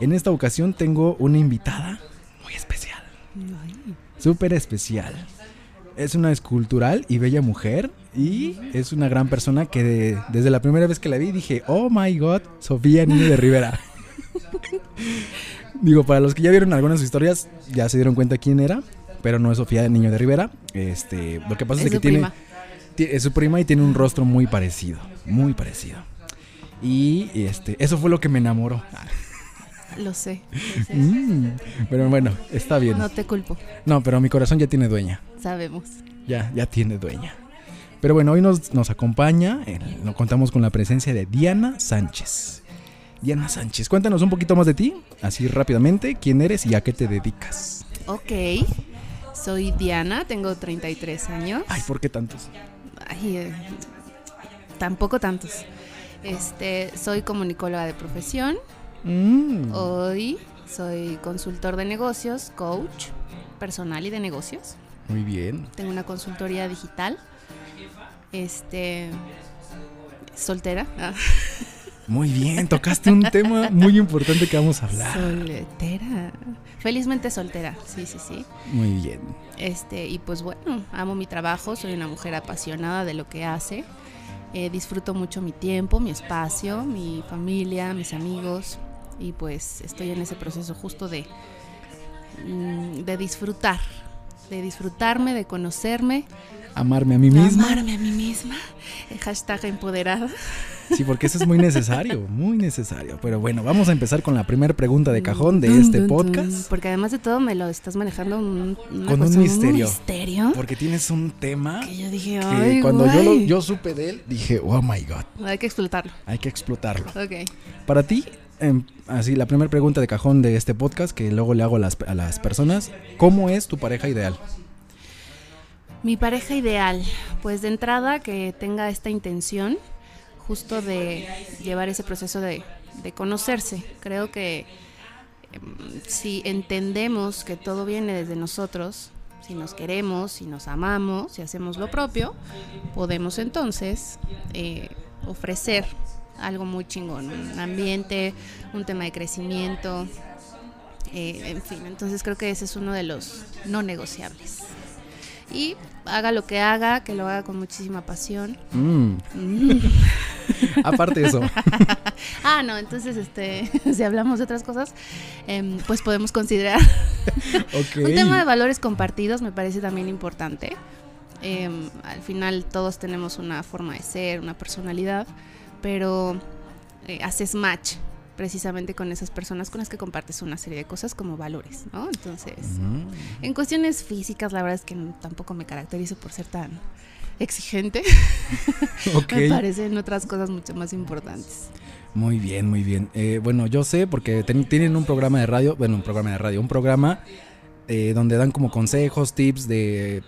En esta ocasión tengo una invitada muy especial. Súper especial. Es una escultural y bella mujer y es una gran persona que desde la primera vez que la vi dije, oh my god, Sofía Niño de Rivera. Digo, para los que ya vieron algunas historias, ya se dieron cuenta quién era, pero no es Sofía Niño de Rivera. Este, lo que pasa es, que tiene, es su prima y tiene un rostro muy parecido, muy parecido. Y este, eso fue lo que me enamoró. Lo sé. Mm, pero bueno, está bien. No te culpo. No, pero mi corazón ya tiene dueña. Sabemos. Ya, ya tiene dueña. Pero bueno, hoy nos, nos acompaña, nos contamos con la presencia de Diana Sánchez. Diana Sánchez, cuéntanos un poquito más de ti, así rápidamente, quién eres y a qué te dedicas. Ok, soy Diana, tengo 33 años. Ay, ¿por qué tantos? Ay, eh, tampoco tantos. Este, soy comunicóloga de profesión. Mm. Hoy soy consultor de negocios, coach personal y de negocios. Muy bien. Tengo una consultoría digital. Este, soltera. Ah. Muy bien, tocaste un tema muy importante que vamos a hablar. Soltera. Felizmente soltera, sí, sí, sí. Muy bien. Este, y pues bueno, amo mi trabajo, soy una mujer apasionada de lo que hace. Eh, disfruto mucho mi tiempo, mi espacio, mi familia, mis amigos. Y pues estoy en ese proceso justo de, mm, de disfrutar, de disfrutarme, de conocerme. Amarme a mí misma. Amarme a mí misma. Hashtag empoderada. Sí, porque eso es muy necesario, muy necesario. Pero bueno, vamos a empezar con la primera pregunta de cajón de este podcast. Porque además de todo me lo estás manejando un, con un misterio. un misterio. Porque tienes un tema que yo dije, que cuando yo, yo supe de él, dije, oh my god. Hay que explotarlo. Hay que explotarlo. Ok. Para ti, em, así, la primera pregunta de cajón de este podcast, que luego le hago a las, a las personas, ¿cómo es tu pareja ideal? Mi pareja ideal, pues de entrada que tenga esta intención justo de llevar ese proceso de, conocerse. Creo que em, si entendemos que todo viene desde nosotros, si nos queremos, si nos amamos, si hacemos lo propio, podemos entonces eh, ofrecer algo muy chingón, un ambiente, un tema de crecimiento, eh, en fin, entonces creo que ese es uno de los no negociables y haga lo que haga, que lo haga con muchísima pasión. Mm. Aparte de eso. ah, no, entonces este, si hablamos de otras cosas, em, pues podemos considerar un tema de valores compartidos me parece también importante. Em, al final todos tenemos una forma de ser, una personalidad, pero eh, haces match precisamente con esas personas con las que compartes una serie de cosas como valores, ¿no? Entonces, mm. en cuestiones físicas, la verdad es que tampoco me caracterizo por ser tan exigente. me parecen otras cosas mucho más importantes. Muy bien, muy bien. Eh, bueno, yo sé porque tienen un programa de radio, bueno, un programa de radio, un programa eh, donde dan como consejos, tips de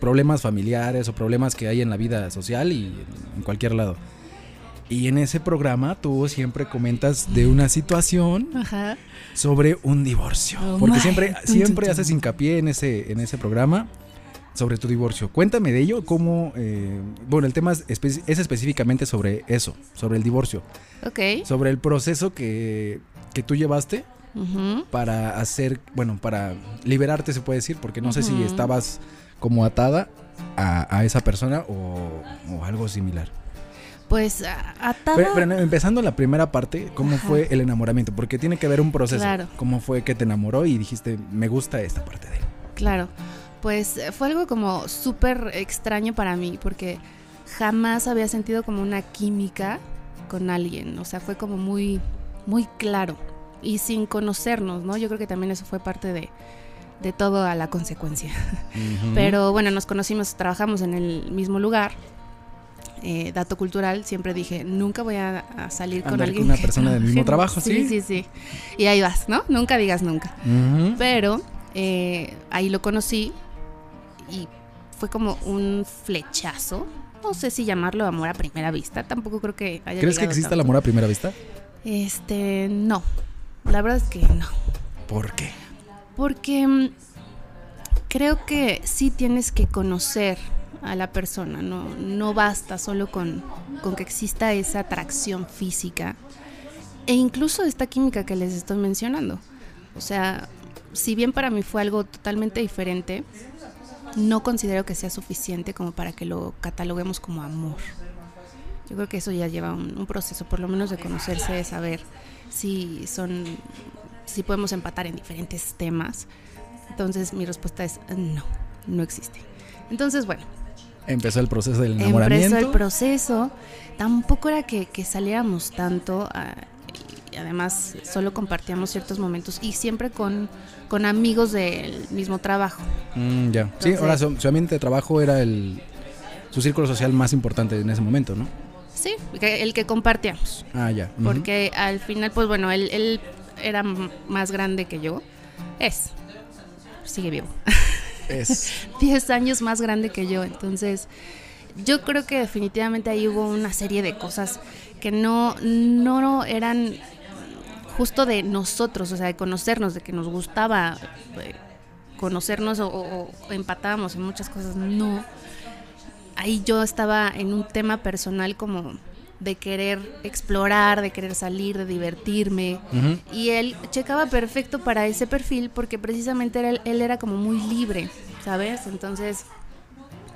problemas familiares o problemas que hay en la vida social y en cualquier lado. Y en ese programa tú siempre comentas de una situación sobre un divorcio. Oh porque siempre, siempre haces hincapié en ese, en ese programa sobre tu divorcio. Cuéntame de ello, cómo... Eh, bueno, el tema es, específicamente sobre eso, sobre el divorcio. Ok. Sobre el proceso que, que tú llevaste para hacer, bueno, para liberarte se puede decir, porque no sé si estabas como atada a, esa persona o, o algo similar. Pues atada. Pero, empezando la primera parte, ¿cómo fue el enamoramiento? Porque tiene que haber un proceso. Claro. ¿Cómo fue que te enamoró y dijiste, me gusta esta parte de él? Claro. Pues eh, fue algo como súper extraño para mí, porque jamás había sentido como una química con alguien. O sea, fue como muy, muy claro. Y sin conocernos, ¿no? Yo creo que también eso fue parte de, de todo a la consecuencia. Pero bueno, nos conocimos, trabajamos en el mismo lugar eh, dato cultural, siempre dije, nunca voy a, salir con alguien. Con una persona del mismo trabajo, ¿sí? Sí, sí, Y ahí vas, ¿no? Nunca digas nunca. Pero eh, ahí lo conocí y fue como un flechazo. No sé si llamarlo amor a primera vista. Tampoco creo que haya ¿Crees que exista el amor a primera vista? Este, no. La verdad es que no. ¿Por qué? Porque mm, creo que sí tienes que conocer a la persona, no, no basta solo con, que exista esa atracción física E incluso esta química que les estoy mencionando. O sea, si bien para mí fue algo totalmente diferente, no considero que sea suficiente como para que lo cataloguemos como amor. Yo creo que eso ya lleva un, proceso, por lo menos de conocerse, de saber si son, si podemos empatar en diferentes temas. Entonces mi respuesta es no, no existe. Entonces, bueno. Empezó el proceso del enamoramiento. Empezó el proceso. Tampoco era que, que saliéramos tanto. Ah, y además solo compartíamos ciertos momentos y siempre con, con amigos del mismo trabajo. Mm, ya. sí, ahora su, ambiente de trabajo era el su círculo social más importante en ese momento, ¿no? Sí, el que compartíamos. Ah, ya. Porque al final, pues bueno, él, él era más grande que yo. Es. Sigue vivo. Es. 10 años más grande que yo. Entonces, yo creo que definitivamente ahí hubo una serie de cosas que no, no eran justo de nosotros, o sea, de conocernos, de que nos gustaba eh, conocernos o, empatábamos en muchas cosas, no. Ahí yo estaba en un tema personal como de querer explorar, de querer salir, de divertirme. Y él checaba perfecto para ese perfil porque precisamente él, él era como muy libre, ¿sabes? Entonces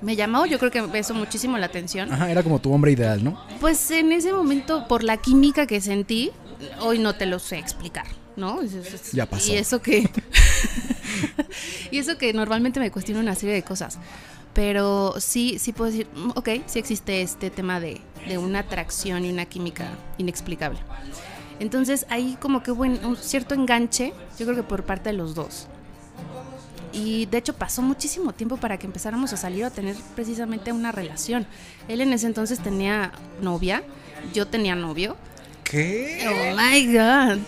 me llamó, yo creo que me eso muchísimo la atención. Ajá, era como tu hombre ideal, ¿no? Pues en ese momento, por la química que sentí, hoy no te lo sé explicar, ¿no? Ya pasó. Y eso que. y eso que normalmente me cuestiona una serie de cosas. Pero sí, sí puedo decir, mm, ok, sí existe este tema de, de una atracción y una química inexplicable. Entonces ahí como que hubo un cierto enganche, yo creo que por parte de los dos. Y de hecho pasó muchísimo tiempo para que empezáramos a salir a tener precisamente una relación. Él en ese entonces tenía novia, yo tenía novio. ¿Qué? Oh my god.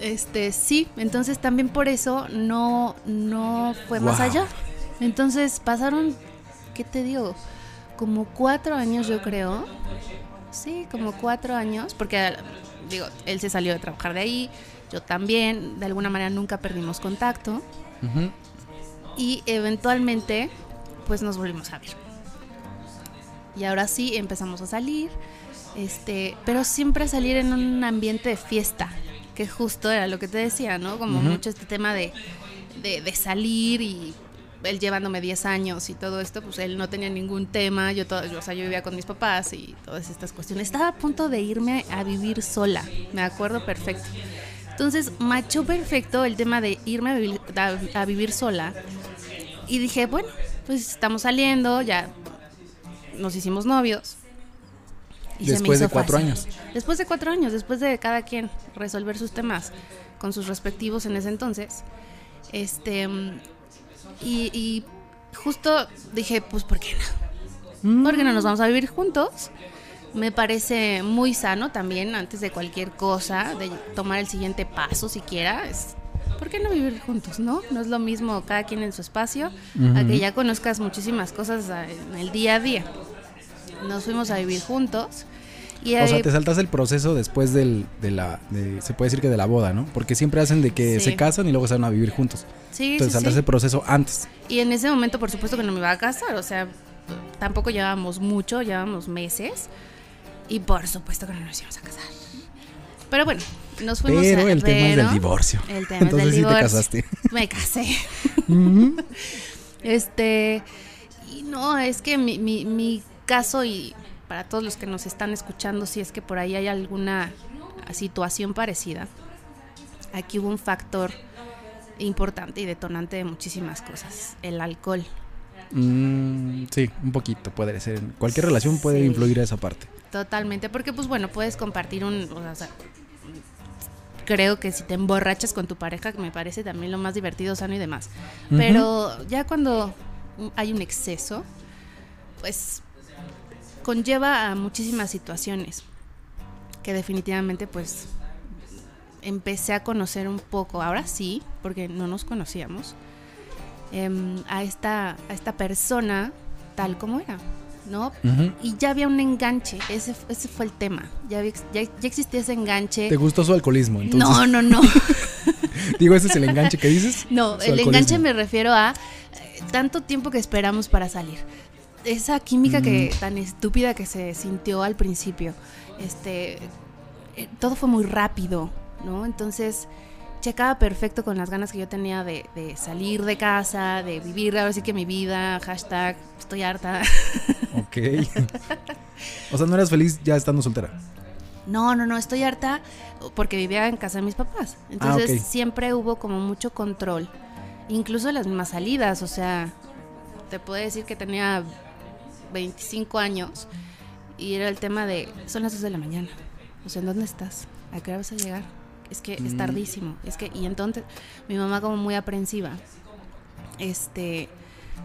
Este, sí, entonces también por eso no, no fue más allá. Entonces pasaron, ¿qué te digo? Como cuatro años yo creo. Sí, como cuatro años, porque digo, él se salió de trabajar de ahí, yo también, de alguna manera nunca perdimos contacto. Y eventualmente, pues nos volvimos a ver. Y ahora sí empezamos a salir este, pero siempre salir en un ambiente de fiesta, que justo era lo que te decía, ¿no? Como mucho este tema de, de, salir y él llevándome 10 años y todo esto, pues él no tenía ningún tema, yo, todo, o sea, yo vivía con mis papás y todas estas cuestiones. Estaba a punto de irme a vivir sola, me acuerdo perfecto. Entonces, macho perfecto el tema de irme a vivir, a vivir sola. Y dije, bueno, pues estamos saliendo, ya nos hicimos novios después de cuatro años. Después de cuatro años, después de cada quien resolver sus temas con sus respectivos en ese entonces. Este. Y, justo dije, pues, ¿por qué no? Mm. ¿Por qué no nos vamos a vivir juntos? Me parece muy sano también, antes de cualquier cosa, de tomar el siguiente paso siquiera. Es, ¿Por qué no vivir juntos, no? No es lo mismo cada quien en su espacio, a que ya conozcas muchísimas cosas en el día a día nos fuimos a vivir juntos. Y o sea, te saltas el proceso después del, de la, se puede decir que de la boda, ¿no? Porque siempre hacen de que se casan y luego se van a vivir juntos. Sí, Entonces saltas el proceso antes. Y en ese momento, por supuesto que no me iba a casar, o sea, tampoco llevábamos mucho, llevábamos meses. Y por supuesto que no nos íbamos a casar. Pero bueno, nos fuimos Pero el tema es del divorcio. El tema Entonces es del sí te casaste. Me casé. este... Y no, es que mi, mi, mi caso y para todos los que nos están escuchando, si es que por ahí hay alguna situación parecida, aquí hubo un factor importante y detonante de muchísimas cosas, el alcohol. Mm, sí, un poquito puede ser. Cualquier relación puede influir a esa parte. Totalmente, porque pues bueno, puedes compartir un... creo que si te emborrachas con tu pareja, que me parece también lo más divertido, sano y demás. Pero ya cuando hay un exceso, pues conlleva a muchísimas situaciones que definitivamente pues empecé a conocer un poco, ahora sí, porque no nos conocíamos, em, a, esta, a esta persona tal como era, ¿no? Y ya había un enganche, ese, ese fue el tema, ya, ya, existía ese enganche. ¿Te gustó su alcoholismo? Entonces? No, no, no. Digo, ¿ese es el enganche que dices? No, el enganche me refiero a eh, tanto tiempo que esperamos para salir esa química que tan estúpida que se sintió al principio. Este eh, todo fue muy rápido, ¿no? Entonces checaba perfecto con las ganas que yo tenía de, de salir de casa, de vivir ahora sí que mi vida, hashtag, estoy harta. Ok. o sea, ¿no eras feliz ya estando soltera? No, no, no, estoy harta porque vivía en casa de mis papás. Entonces Ah, ok. siempre hubo como mucho control. Incluso las mismas salidas, o sea, te puedo decir que tenía 25 años y era el tema de, son las 2 de la mañana. O sea, ¿en dónde estás? ¿A qué hora vas a llegar? Es que es Mm. tardísimo. Es que, y entonces mi mamá como muy aprensiva, este,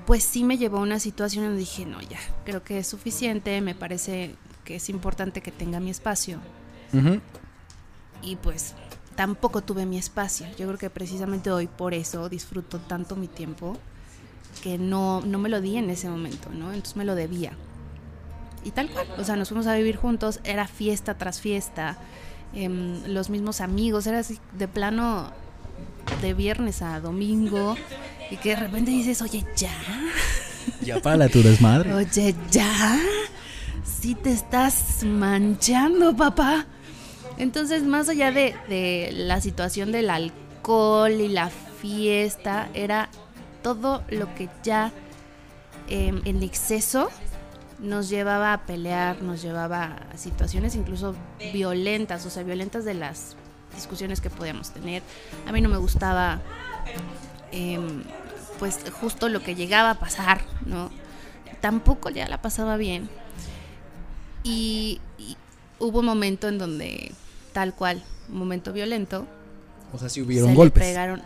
pues sí me llevó a una situación donde dije, no, ya, creo que es suficiente, me parece que es importante que tenga mi espacio y pues tampoco tuve mi espacio. Yo creo que precisamente hoy por eso disfruto tanto mi tiempo que no, no me lo di en ese momento, ¿no? Entonces me lo debía. Y tal cual, o sea, nos fuimos a vivir juntos, era fiesta tras fiesta, em, los mismos amigos, era así de plano de viernes a domingo y que de repente dices, oye, ya, Ya para tu desmadre. Oye, ya. Sí te estás manchando, papá. Entonces, más allá de, de la situación del alcohol y la fiesta, era todo lo que ya eh, en exceso nos llevaba a pelear, nos llevaba a situaciones incluso violentas, o sea, violentas de las discusiones que podíamos tener. A mí no me gustaba, em, pues, justo lo que llegaba a pasar, ¿no? Tampoco ya la pasaba bien. Y, y hubo un momento en donde, tal cual, un momento violento, O sea, si se hubieron le golpes. pegaron.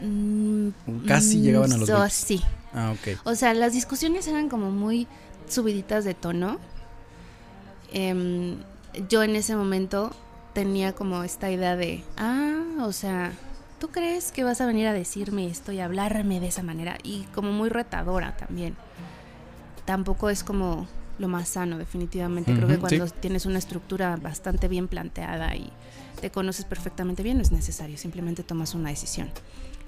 mm, Casi mm, llegaban a los so- golpes. Sí, Ah, ok. o sea, las discusiones eran como muy subiditas de tono. Em, yo en ese momento tenía como esta idea de, ah, o sea, ¿tú crees que vas a venir a decirme esto y hablarme de esa manera? Y como muy retadora también. Tampoco es como lo más sano, definitivamente. Creo que sí. cuando tienes una estructura bastante bien planteada y te conoces perfectamente bien, no es necesario, simplemente tomas una decisión.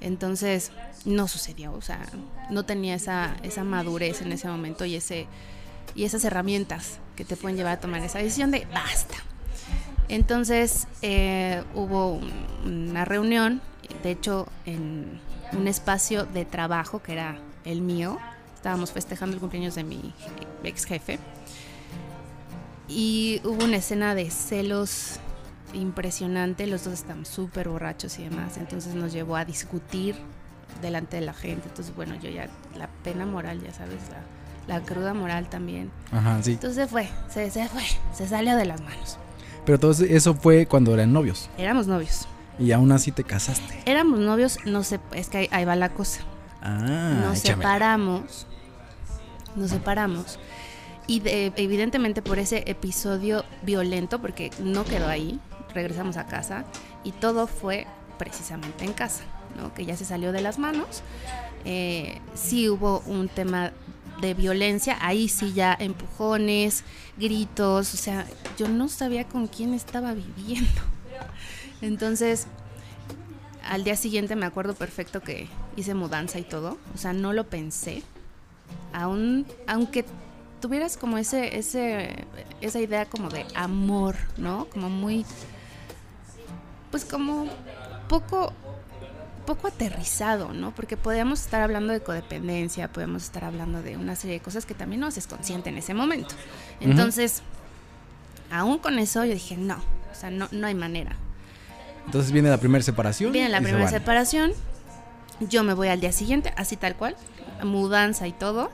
Entonces, no sucedió, o sea, no tenía esa, esa madurez en ese momento y, ese, y esas herramientas que te pueden llevar a tomar esa decisión de basta. Entonces, eh, hubo un- una reunión, de hecho, en un espacio de trabajo que era el mío. Estábamos festejando el cumpleaños de mi ex jefe. Y hubo una escena de celos impresionante. Los dos estaban súper borrachos y demás. Entonces nos llevó a discutir delante de la gente. Entonces, bueno, yo ya, la pena moral, ya sabes, la, la cruda moral también. Ajá, sí. Entonces se fue, se, se fue, se salió de las manos. Pero todo eso fue cuando eran novios. Éramos novios. Y aún así te casaste. Éramos novios, no sé, es que ahí, ahí va la cosa. Ah, nos échame. separamos. Nos separamos. Y de- evidentemente por ese episodio violento, porque no quedó ahí, regresamos a casa y todo fue precisamente en casa, ¿no? que ya se salió de las manos. Eh, sí hubo un tema de violencia, ahí sí ya empujones, gritos, o sea, yo no sabía con quién estaba viviendo. Entonces, al día siguiente me acuerdo perfecto que hice mudanza y todo, o sea, no lo pensé. Aún, aunque tuvieras como ese, ese, esa idea como de amor, ¿no? Como muy, pues como poco, poco aterrizado, ¿no? Porque podíamos estar hablando de codependencia, podemos estar hablando de una serie de cosas que también no haces consciente en ese momento. Entonces, aún con eso yo dije, no, o sea, no, no hay manera. Entonces viene la primera separación. Viene la se primera separación. Yo me voy al día siguiente, así tal cual, mudanza y todo.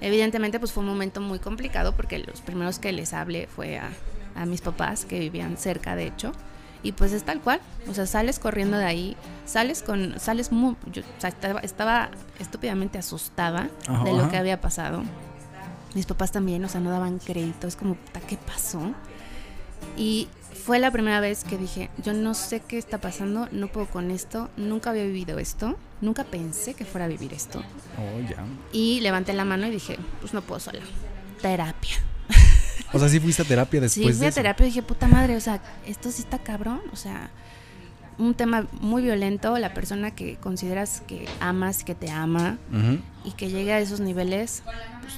Evidentemente, pues fue un momento muy complicado porque los primeros que les hablé fue a, a mis papás que vivían cerca, de hecho. Y pues es tal cual, o sea, sales corriendo de ahí, sales con, sales muy, yo, o sea, estaba, estaba estúpidamente asustada Ajá, de lo ajá. que había pasado. Mis papás también, o sea, no daban crédito, es como, ¿qué pasó? Y fue la primera vez que dije, yo no sé qué está pasando, no puedo con esto, nunca había vivido esto, nunca pensé que fuera a vivir esto. Oh, ya. Y levanté la mano y dije, pues no puedo sola. Terapia. O sea, sí fuiste a terapia Sí, después fui de a terapia y dije, puta madre, o sea, esto sí está cabrón, o sea, un tema muy violento, la persona que consideras que amas, que te ama Ujú. y que llegue a esos niveles, pues,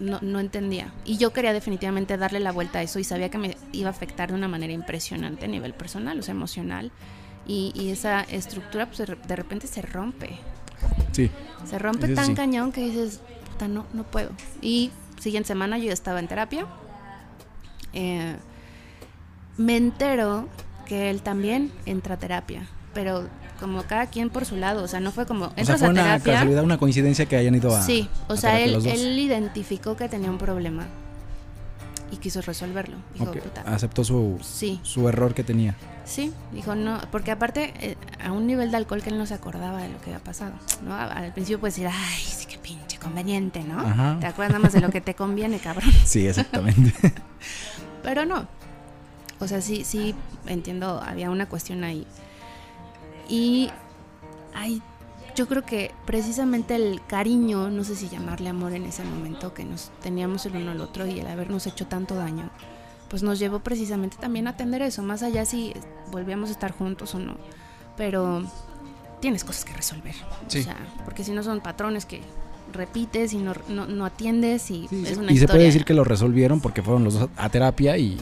no, no entendía. Y yo quería definitivamente darle la vuelta a eso y sabía que me iba a afectar de una manera impresionante a nivel personal, o sea, emocional. Y, y esa estructura pues, de re- de repente se rompe. Sí. Se rompe tan sí. cañón que dices, puta, no, no puedo. Y siguiente semana yo ya estaba en terapia. Eh, me entero que él también entra a terapia, pero como cada quien por su lado, o sea, no fue como, O sea, fue una terapia. casualidad, una coincidencia que hayan ido a. Sí, o a sea, él, identificó que tenía un problema y quiso resolverlo. Dijo, puta, Aceptó su, sí, su error que tenía. sí, dijo no, porque aparte eh, a un nivel de alcohol que él no se acordaba de lo que había pasado, ¿no? Al principio puedes decir, ay, sí, qué pinche conveniente, ¿no? Ajá. Te acuerdas nada más de lo que te conviene, cabrón. Sí, exactamente. Pero no. O sea, sí, sí, entiendo, había una cuestión ahí. Y hay, yo creo que precisamente el cariño, no sé si llamarle amor en ese momento, que nos teníamos el uno al otro y el habernos hecho tanto daño, pues nos llevó precisamente también a atender eso, más allá si volvíamos a estar juntos o no. Pero tienes cosas que resolver. Sí. O sea, porque si no son patrones que repites y no, no, no atiendes y Sí, es una y se puede decir que lo resolvieron porque fueron los dos a terapia y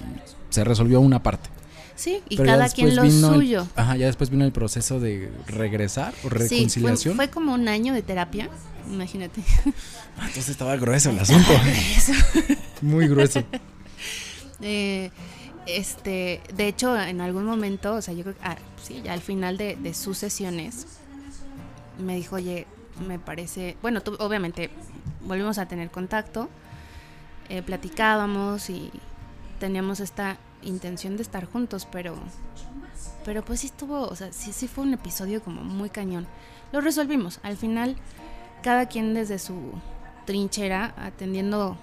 se resolvió una parte. Sí, y Pero cada quien lo el- suyo. ajá, ya después vino el proceso de regresar o Sí, fue, reconciliación. fue como un año de terapia, imagínate. Ah, entonces estaba grueso el asunto. Muy grueso. Eh, este, de hecho, en algún momento, o sea, yo creo que, ah, sí, ya al final de, de sus sesiones, me dijo, oye, me parece, bueno, tú- obviamente volvimos a tener contacto, eh, platicábamos y teníamos esta intención de estar juntos, pero, pero pues sí estuvo, o sea, sí, sí fue un episodio como muy cañón. Lo resolvimos, al final, cada quien desde su trinchera atendiendo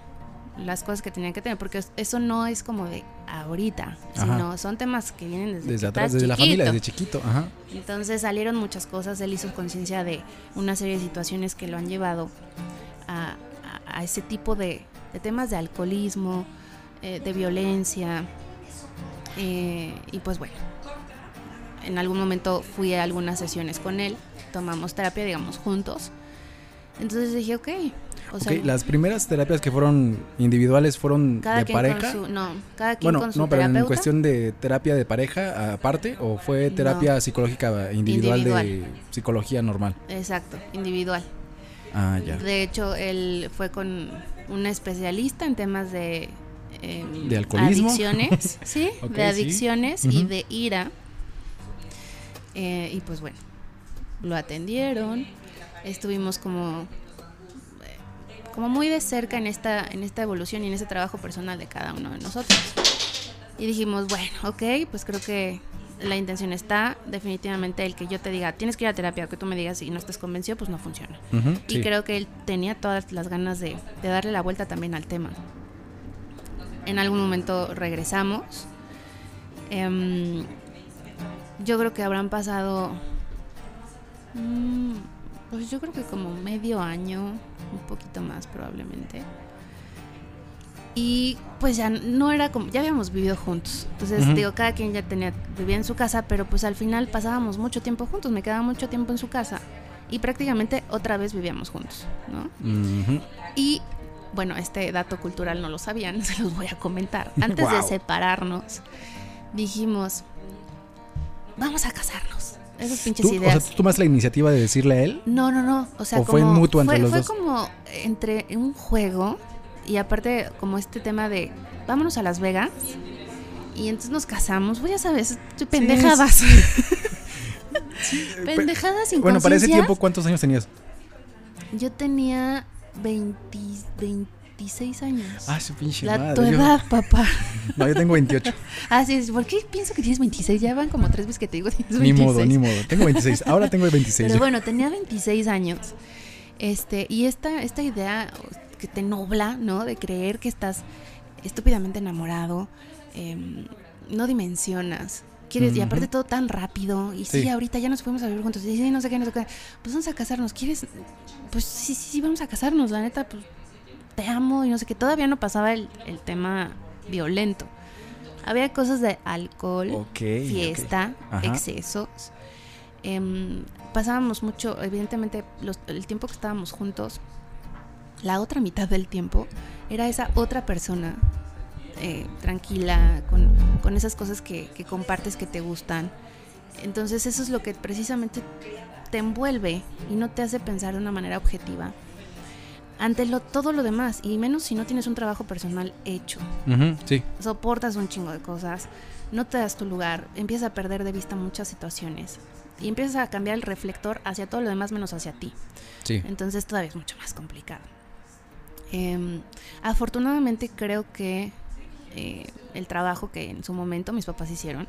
las cosas que tenían que tener, porque es- eso no es como de ahorita, Ajá. sino son temas que vienen desde, Desde que atrás, desde la familia, desde chiquito. Ajá. Entonces salieron muchas cosas, él hizo conciencia de una serie de situaciones que lo han llevado a, a- a ese tipo de, de temas de alcoholismo, eh, de violencia, eh, y pues bueno, en algún momento fui a algunas sesiones con él, tomamos terapia, digamos, juntos. Entonces dije, ok, o sea, las primeras terapias que fueron individuales fueron cada de quien pareja. con su, no, cada quien Bueno, con su no, pero en cuestión de terapia de pareja aparte o fue terapia psicológica individual, de psicología normal. Exacto, individual. Ah, ya. De hecho, él fue con una especialista en temas de, em, ¿De alcoholismo? adicciones, sí, de sí. adicciones y de ira. Eh, y pues bueno, lo atendieron, estuvimos como como muy de cerca en esta en esta evolución y en ese trabajo personal de cada uno de nosotros. Y dijimos, bueno, ok, pues creo que la intención está. Definitivamente el que yo te diga, tienes que ir a terapia, que tú me digas y no estés convencido, pues no funciona. Y sí. creo que él tenía todas las ganas de, de darle la vuelta también al tema. En algún momento regresamos. Em, yo creo que habrán pasado, mm, pues yo creo que como medio año, un poquito más probablemente. Y pues ya no era como, ya habíamos vivido juntos. Entonces, digo, cada quien ya tenía, vivía en su casa, pero pues al final pasábamos mucho tiempo juntos, me quedaba mucho tiempo en su casa. Y prácticamente otra vez vivíamos juntos, ¿no? Y bueno, este dato cultural no lo sabían, se los voy a comentar. Antes de separarnos, dijimos, vamos a casarnos. Esas pinches ¿Tú, o ideas. sea, ¿tú tomas la iniciativa de decirle a él? No, no, no. O sea, ¿O fue mutuo entre fue, los fue dos? como entre un juego y aparte como este tema de vámonos a Las Vegas y entonces nos casamos. Pues ya sabes, pendejadas. pendejadas sin Bueno, para ese tiempo, ¿cuántos años tenías? Yo tenía 20, 26 años. Ah, su pinche La madre. tu yo- edad, papá. No, yo tengo 28. Ah, sí, ¿por qué pienso que tienes 26? Ya van como tres veces que te digo tienes 26. ni modo, ni modo. Tengo 26. Ahora tengo 26. Pero bueno, tenía 26 años. Este, y esta, esta idea que te nobla, ¿no? De creer que estás estúpidamente enamorado, em, no dimensionas. Quieres, y aparte todo tan rápido, y sí, Sí. ahorita ya nos fuimos a vivir juntos, y sí, no sé qué, no sé qué, pues vamos a casarnos, ¿quieres? Pues sí, sí, sí, vamos a casarnos, la neta, pues te amo, y no sé qué, todavía no pasaba el, el tema violento. Había cosas de alcohol, fiesta, excesos. Em, pasábamos mucho, evidentemente, los- el tiempo que estábamos juntos, la otra mitad del tiempo era esa otra persona eh, tranquila, con, con, esas cosas que, que, compartes que te gustan. Entonces eso es lo que precisamente te envuelve y no te hace pensar de una manera objetiva ante lo, todo lo demás, y menos si no tienes un trabajo personal hecho. sí. Soportas un chingo de cosas, no te das tu lugar, empiezas a perder de vista muchas situaciones y empiezas a cambiar el reflector hacia todo lo demás menos hacia ti. Sí. Entonces todavía es mucho más complicado. Em, afortunadamente creo que eh, el trabajo que en su momento mis papás hicieron,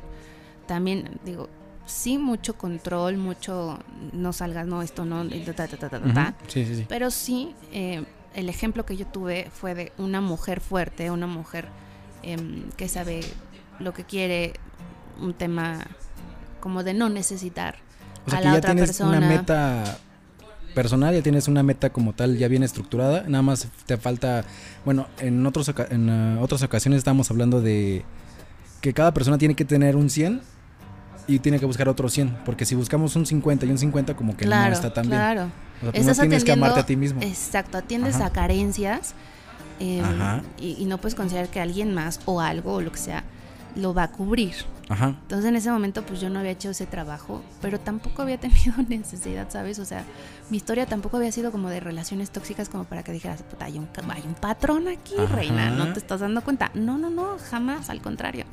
también digo, sí mucho control, mucho no salgas, no, esto no, ta, ta, ta, sí, sí, sí. pero sí eh, el ejemplo que yo tuve fue de una mujer fuerte, una mujer eh, que sabe lo que quiere, un tema como de no necesitar o sea, a que la ya otra tienes persona. una meta personal, ya tienes una meta como tal ya bien estructurada, nada más te falta, bueno, en, otros, en uh, otras ocasiones estábamos hablando de que cada persona tiene que tener un 100 y tiene que buscar otro 100, porque si buscamos un 50 y un 50 como que claro, no está tan claro. bien. O sea, tú Estás no tienes que amarte a ti mismo. Exacto, atiendes Ajá. a carencias eh, Ajá. y, y no puedes considerar que alguien más o algo o lo que sea lo va a cubrir. Ajá. Entonces en ese momento pues yo no había hecho ese trabajo, pero tampoco había tenido necesidad, ¿sabes? O sea, mi historia tampoco había sido como de relaciones tóxicas como para que dijeras, puta, hay un, hay un patrón aquí, Ajá. reina, no te estás dando cuenta. No, no, no, jamás, al contrario.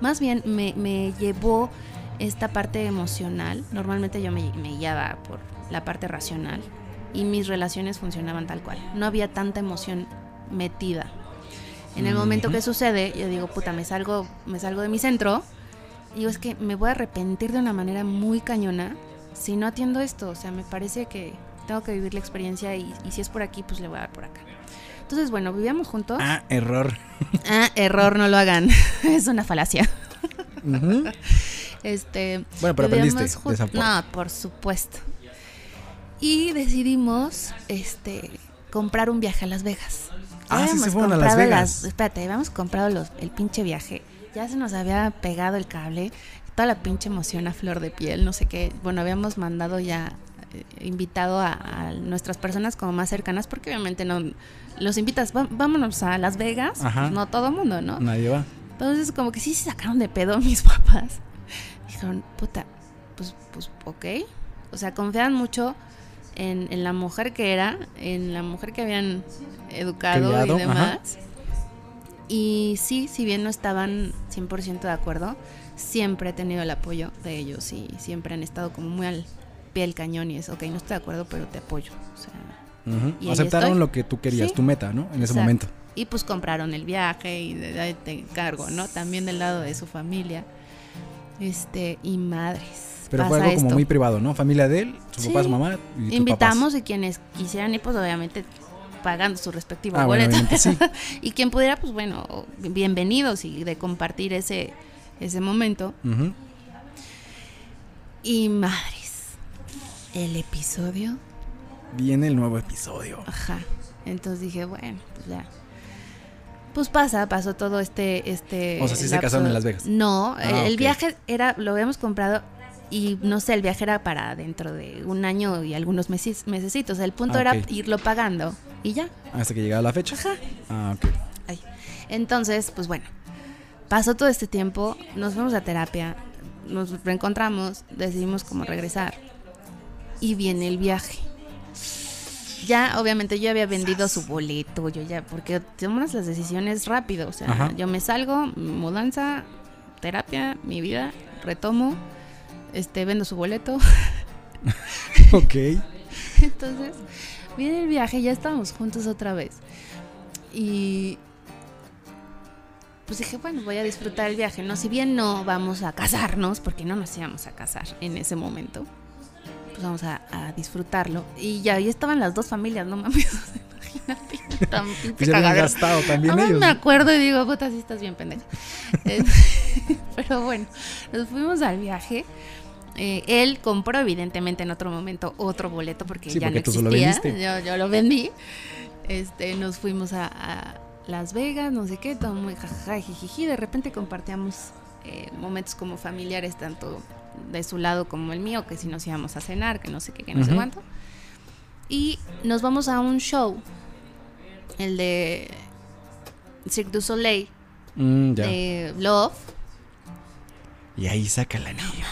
Más bien me, me llevó esta parte emocional. Normalmente yo me, me guiaba por la parte racional y mis relaciones funcionaban tal cual. No había tanta emoción metida. En el momento que sucede, yo digo, puta, me salgo, me salgo de mi centro. Y digo, es que me voy a arrepentir de una manera muy cañona si no atiendo esto. O sea, me parece que tengo que vivir la experiencia y, y si es por aquí, pues le voy a dar por acá. Entonces, bueno, vivíamos juntos. Ah, error. Ah, error, no lo hagan. es una falacia. Ujú. Este, Bueno, pero aprendiste. No, por supuesto. Y decidimos este comprar un viaje a Las Vegas. Ah, sí, se fueron a Las Vegas. espérate, habíamos comprado los- el pinche viaje. Ya se nos había pegado el cable, toda la pinche emoción a flor de piel, no sé qué. Bueno, habíamos mandado ya eh, invitado a, a nuestras personas como más cercanas, porque obviamente no los invitas, "Va- vámonos a Las Vegas. Pues no todo el mundo, ¿no? Nadie va. Entonces, como que sí se sacaron de pedo mis papás. Dijeron, puta, pues, pues, ok. O sea, confiaban mucho en, en la mujer que era, en la mujer que habían educado Criado, y demás. Y sí, si bien no estaban 100% de acuerdo, siempre he tenido el apoyo de ellos y siempre han estado como muy al pie del cañón y es, ok, no estoy de acuerdo, pero te apoyo. O sea, Ujú. Y ahí Aceptaron lo que tú querías, Sí. tu meta, ¿no? En ese Exacto. momento. Y pues compraron el viaje y de, de- te encargo, ¿no? También del lado de su familia. Este, y madres. Pero fue algo como muy privado, ¿no? Familia de él, su Sí. papá, su mamá y Invitamos y quienes quisieran ir, pues obviamente pagando su respectivo Ah, boleto. sí. y quien pudiera, pues bueno, bienvenidos y de compartir ese, ese momento. Y madres, el episodio, Viene el nuevo episodio. ajá. Entonces dije, bueno, pues ya. Pues pasa, pasó todo este, este. O sea, sí se casaron en Las Vegas. No, Ah, el viaje era, lo habíamos comprado y no sé, el viaje era para dentro de un año y algunos meses, mesecitos. El punto Ah, era irlo pagando y ya. Hasta que llegaba la fecha. Ajá. Ah, ok. Ay. Entonces, pues bueno, pasó todo este tiempo, nos fuimos a terapia, nos reencontramos, decidimos cómo regresar y viene el viaje. Ya, obviamente, yo había vendido su boleto, yo ya, porque tomamos las decisiones rápido, o sea, Ajá. yo me salgo, mudanza, terapia, mi vida, retomo, este, vendo su boleto, Ok. Entonces, viene el viaje, ya estábamos juntos otra vez. Y pues dije, bueno, voy a disfrutar el viaje, ¿no? Si bien no vamos a casarnos, porque no nos íbamos a casar en ese momento, pues vamos a, a disfrutar,lo Y ya ahí estaban las dos familias, no mames, imagínate, tan pinche Pues cagadero. gastado también más ellos. me acuerdo y digo, puta, sí estás bien pendeja. Eh, Pero bueno, nos fuimos al viaje. Eh, él compró evidentemente en otro momento otro boleto porque Sí, ya porque no tú se lo existía. Yo, yo lo vendí. Este, nos fuimos a, a Las Vegas, no sé qué, todo muy jajaja, jijiji. De repente compartíamos eh, momentos como familiares, tanto de su lado como el mío, que si nos íbamos a cenar, que no sé qué, que no sé Ujú. cuánto. Y nos vamos a un show el de Cirque du Soleil, Mm, ya. de Love. Y ahí saca la niña.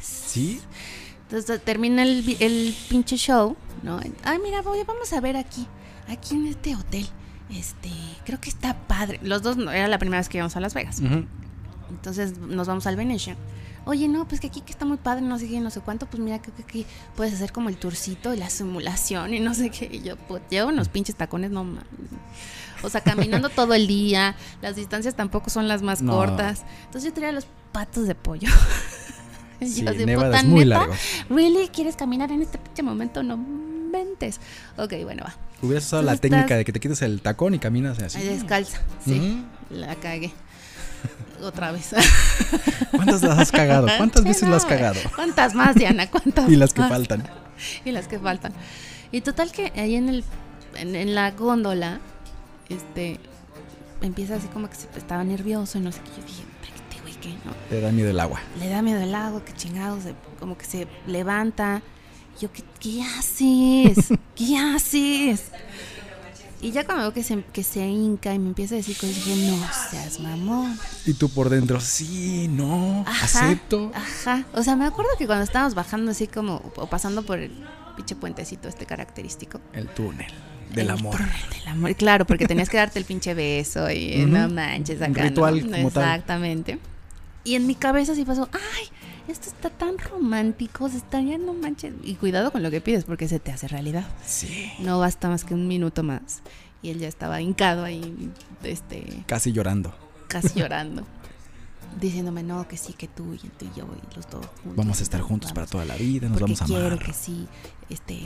¿Sí? Entonces termina el, el pinche show, ¿no? Ay, mira, voy, vamos a ver aquí, aquí en este hotel. Este, creo que está padre. Los dos, no, era la primera vez que íbamos a Las Vegas. Entonces nos vamos al Venetian. Oye, no, pues que aquí que está muy padre, no sé qué, no sé cuánto, pues mira, creo que aquí puedes hacer como el tourcito y la simulación y no sé qué. Y yo, pues, llevo unos pinches tacones, no mames. O sea, caminando todo el día, las distancias tampoco son las más No. cortas. Entonces yo traía los patos de pollo. Y Sí, yo así, Nevada "Puta, es muy ¿neta? largo. ¿Really? ¿Quieres caminar en este pinche momento? No ventes. Ok, bueno, va. Hubieras usado la estás- técnica de que te quites el tacón y caminas así. Descalza. Sí, la cagué. Otra vez. ¿Cuántas las has cagado? ¿Cuántas Sí, veces no, las has cagado? ¿Cuántas más, Diana? ¿Cuántas Y las que más? faltan. Y las que faltan. Y total que ahí en el en, en la góndola, este empieza así como que se estaba nervioso y no sé qué. Yo dije, "Puta, este güey que no. Te da miedo el agua. Le da miedo el agua, que chingados, como que se levanta. Yo, ¿qué, qué haces? ¿Qué haces? Y ya cuando veo que se, que se hinca y me empieza a decir cosas, dije, no seas mamón. Y tú por dentro, sí, no, Ajá, acepto. Ajá. O sea, me acuerdo que cuando estábamos bajando así como, o pasando por el pinche puentecito este característico. El túnel del el amor. túnel del amor. Claro, porque tenías que darte el pinche beso y Ujú. no manches acá. Un ritual ¿no? como tal. Exactamente. Y en mi cabeza sí pasó, ay, esto está tan romántico, se estaría, no manches. Y cuidado con lo que pides porque se te hace realidad. Sí. No basta más que un minuto más. Y él ya estaba hincado ahí, este, Casi llorando. casi llorando. Diciéndome, no, que sí, que tú y tú y yo y los dos juntos. Vamos a estar juntos para toda la vida, nos vamos a quiero amar. que sí, este,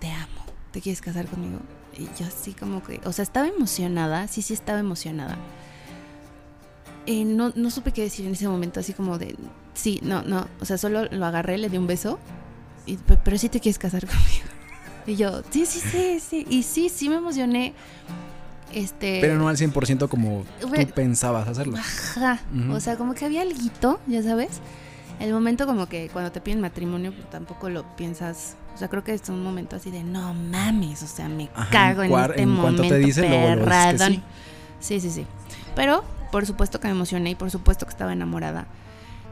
te amo. ¿Te quieres casar conmigo? Y yo así como que, o sea, estaba emocionada, sí, sí estaba emocionada. Eh, no, no supe qué decir en ese momento, así como de, sí, no, no, o sea, solo lo agarré, le di un beso, y, "Pe- pero sí te quieres casar conmigo. Y yo, sí, sí, sí, sí, y sí, sí me emocioné. Este, Pero no al 100% como tú pensabas hacerlo. Ajá. O sea, como que había alguito, ya sabes. El momento como que cuando te piden matrimonio, pues tampoco lo piensas. O sea, creo que es un momento así de no mames. O sea, me Ajá, cago en este en momento. te dicen, luego, luego dices que sí, sí, sí. Pero por supuesto que me emocioné y por supuesto que estaba enamorada.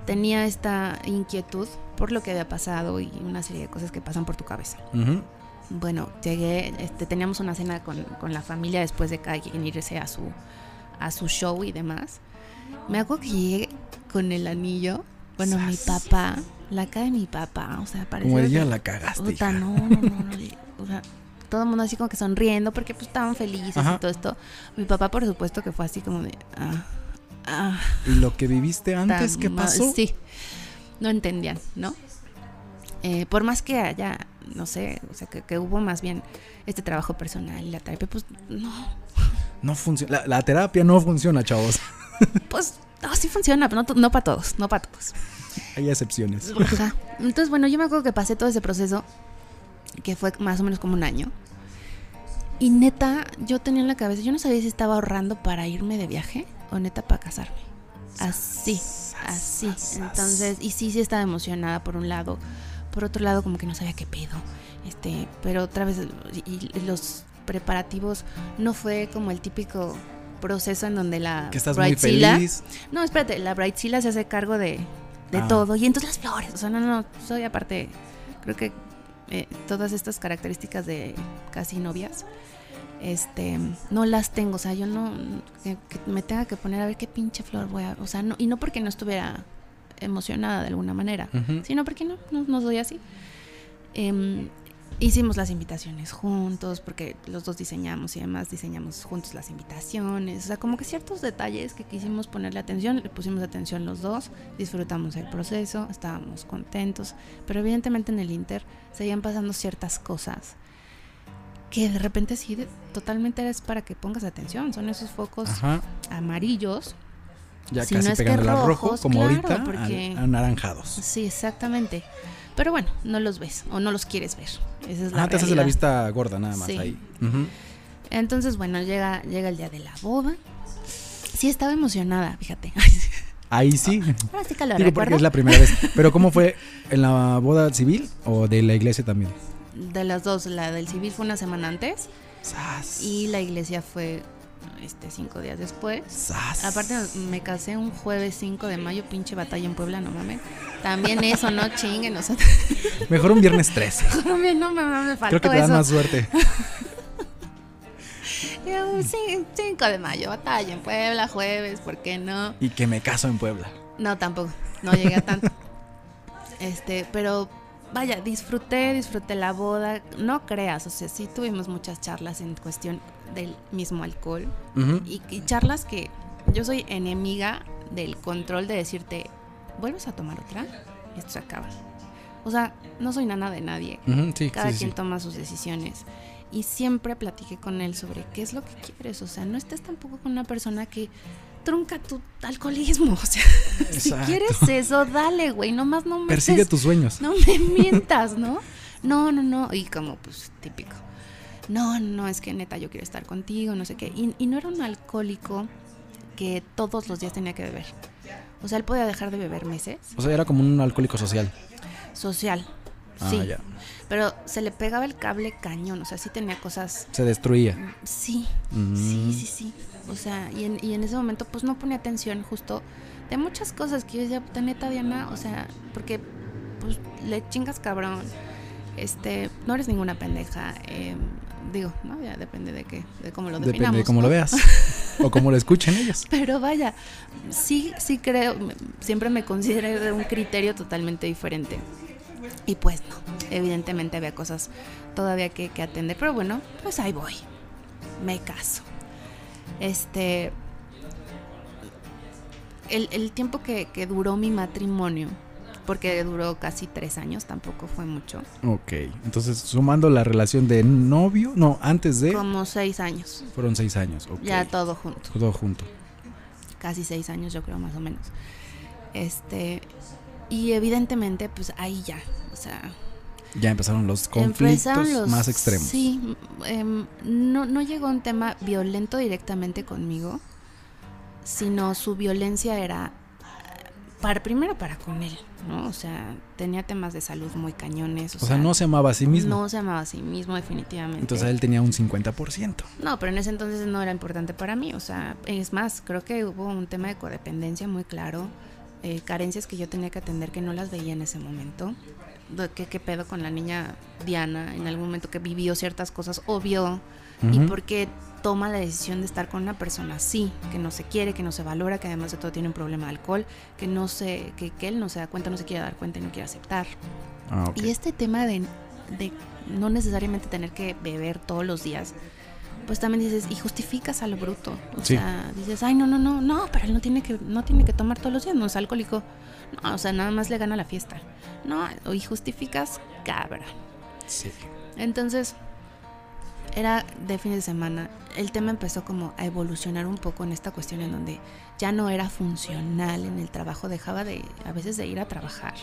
Tenía esta inquietud por lo que había pasado y una serie de cosas que pasan por tu cabeza. Ujú. Bueno, llegué, este, teníamos una cena con, con la familia después de cada quien irse a su, a su show y demás. Me acuerdo que llegué con el anillo. Bueno, mi papá, la cara de mi papá, o sea, parecía... Como ella que- la cagaste. Puta, no, no, no, no, o sea, todo el mundo así como que sonriendo porque pues estaban felices Ajá. y todo esto. Mi papá, por supuesto, que fue así como de... Ah, ah, ¿Y lo que viviste antes qué pasó? Sí, no entendían, ¿no? Eh, por más que haya, no sé, o sea, que, que hubo más bien este trabajo personal y la terapia, pues no, No funciona. La, la terapia no funciona, chavos. pues no, sí funciona, pero no para todos, no para todos. Hay excepciones. Ajá. Entonces, bueno, yo me acuerdo que pasé todo ese proceso, que fue más o menos como un año. Y neta, yo tenía en la cabeza, yo no sabía si estaba ahorrando para irme de viaje o neta para casarme. Así, así. Entonces, y sí, sí estaba emocionada por un lado. Por otro lado, como que no sabía qué pedo. Este, pero otra vez, y, y los preparativos no fue como el típico proceso en donde la Que estás muy bridezilla- feliz. no, espérate, la Brightzilla se hace cargo de, de Ah. todo. Y entonces las flores. O sea, no, no, soy aparte. Creo que eh, todas estas características de casi novias, este, no las tengo. O sea, yo no. Que, que me tenga que poner a ver qué pinche flor voy a. O sea, no, y no porque no estuviera emocionada de alguna manera, sino porque no, no, no soy así. Em, hicimos las invitaciones juntos, porque los dos diseñamos y además diseñamos juntos las invitaciones. O sea, como que ciertos detalles que quisimos ponerle atención, le pusimos atención los dos, disfrutamos el proceso, estábamos contentos, pero evidentemente en el Inter seguían pasando ciertas cosas que de repente sí, de- totalmente es para que pongas atención. Son esos focos Ajá. amarillos. Ya Si casi no es que pegando al rojo, rojos, como claro, ahorita, porque- anaranjados. Sí, exactamente. Pero bueno, no los ves o no los quieres ver. Esa es la Ah, te haces de la vista gorda nada más Sí. ahí. Entonces, bueno, llega, llega el día de la boda. Sí, estaba emocionada, fíjate. Ahí sí. Ahora sí que lo Digo porque es la primera vez. Pero ¿cómo fue en la boda civil o de la iglesia también? De las dos, la del civil fue una semana antes Sas. Y la iglesia fue este cinco días después. Sas. Aparte me casé un jueves 5 de mayo, pinche batalla en Puebla, no mames. También eso, no chinguen, sea, Mejor un viernes 13. también no me, me faltó Creo que te dan eso. más suerte. Un 5 de mayo, batalla en Puebla, jueves, ¿por qué no? Y que me caso en Puebla. No, tampoco, no llegué a tanto. Este, pero vaya, disfruté, disfruté la boda. No creas, o sea, sí tuvimos muchas charlas en cuestión del mismo alcohol. Y, y charlas que yo soy enemiga del control de decirte, ¿vuelves a tomar otra? Y esto se acaba. O sea, no soy nana de nadie. Sí, Cada sí, sí. quien toma sus decisiones. Y siempre platiqué con él sobre qué es lo que quieres. O sea, no estés tampoco con una persona que trunca tu alcoholismo. O sea, si quieres eso, dale, güey. Nomás no me Persigue tus sueños. no me mientas, ¿no? No, no, no. Y como, pues, típico. No, no, es que neta yo quiero estar contigo, no sé qué. Y, y no era un alcohólico que todos los días tenía que beber. O sea, él podía dejar de beber meses. O sea, era como un alcohólico social. Social. Ah, Sí. ya. Pero se le pegaba el cable cañón. O sea, sí tenía cosas. Se destruía. Sí. Mm. Sí, sí, sí. O sea, y en, y en ese momento, pues no ponía atención justo de muchas cosas que yo decía, puta neta, Diana. O sea, porque pues le chingas cabrón. Este, no eres ninguna pendeja. eh, digo, no, ya depende de qué, de cómo lo definamos. Depende de cómo ¿no? lo veas. o cómo lo escuchen ellos. Pero vaya, sí, sí creo, siempre me consideré de un criterio totalmente diferente. Y pues no, evidentemente había cosas todavía que, que atender, pero bueno, pues ahí voy, me caso. Este, el, el tiempo que, que duró mi matrimonio, porque duró casi tres años, tampoco fue mucho, Ok. Entonces, sumando la relación de novio, no, antes de. como seis años, Fueron seis años. ok. ya todo junto. Todo junto. casi seis años, yo creo, más o menos. Este, y evidentemente, pues ahí ya, o sea, Ya empezaron los conflictos empezaron los- más extremos. Sí, em, no, no llegó un tema violento directamente conmigo, sino su violencia era, para, primero para con él, ¿no? O sea, tenía temas de salud muy cañones. O, O sea, no se amaba a sí mismo. No se amaba a sí mismo, definitivamente. Entonces él tenía un 50%. No, pero en ese entonces no era importante para mí. O sea, es más, creo que hubo un tema de codependencia muy claro. eh, carencias que yo tenía que atender que no las veía en ese momento. ¿Qué, qué pedo con la niña Diana en algún momento que vivió ciertas cosas o vio? ¿Y Ujú. por qué toma la decisión de estar con una persona así? Que no se quiere, que no se valora, que además de todo tiene un problema de alcohol, que, no se, que, que él no se da cuenta, no se quiere dar cuenta y no quiere aceptar. Ah, ok. Y este tema de, de no necesariamente tener que beber todos los días, pues también dices, y justificas a lo bruto. O Sí. sea, dices, ay, no, no, no, no, pero él no tiene que, no tiene que tomar todos los días, no es alcohólico. No, o sea, nada más le gana la fiesta. No, y justificas cabra. Sí. Entonces, era de fin de semana. El tema empezó como a evolucionar un poco en esta cuestión en donde ya no era funcional en el trabajo, dejaba de a veces de ir a trabajar.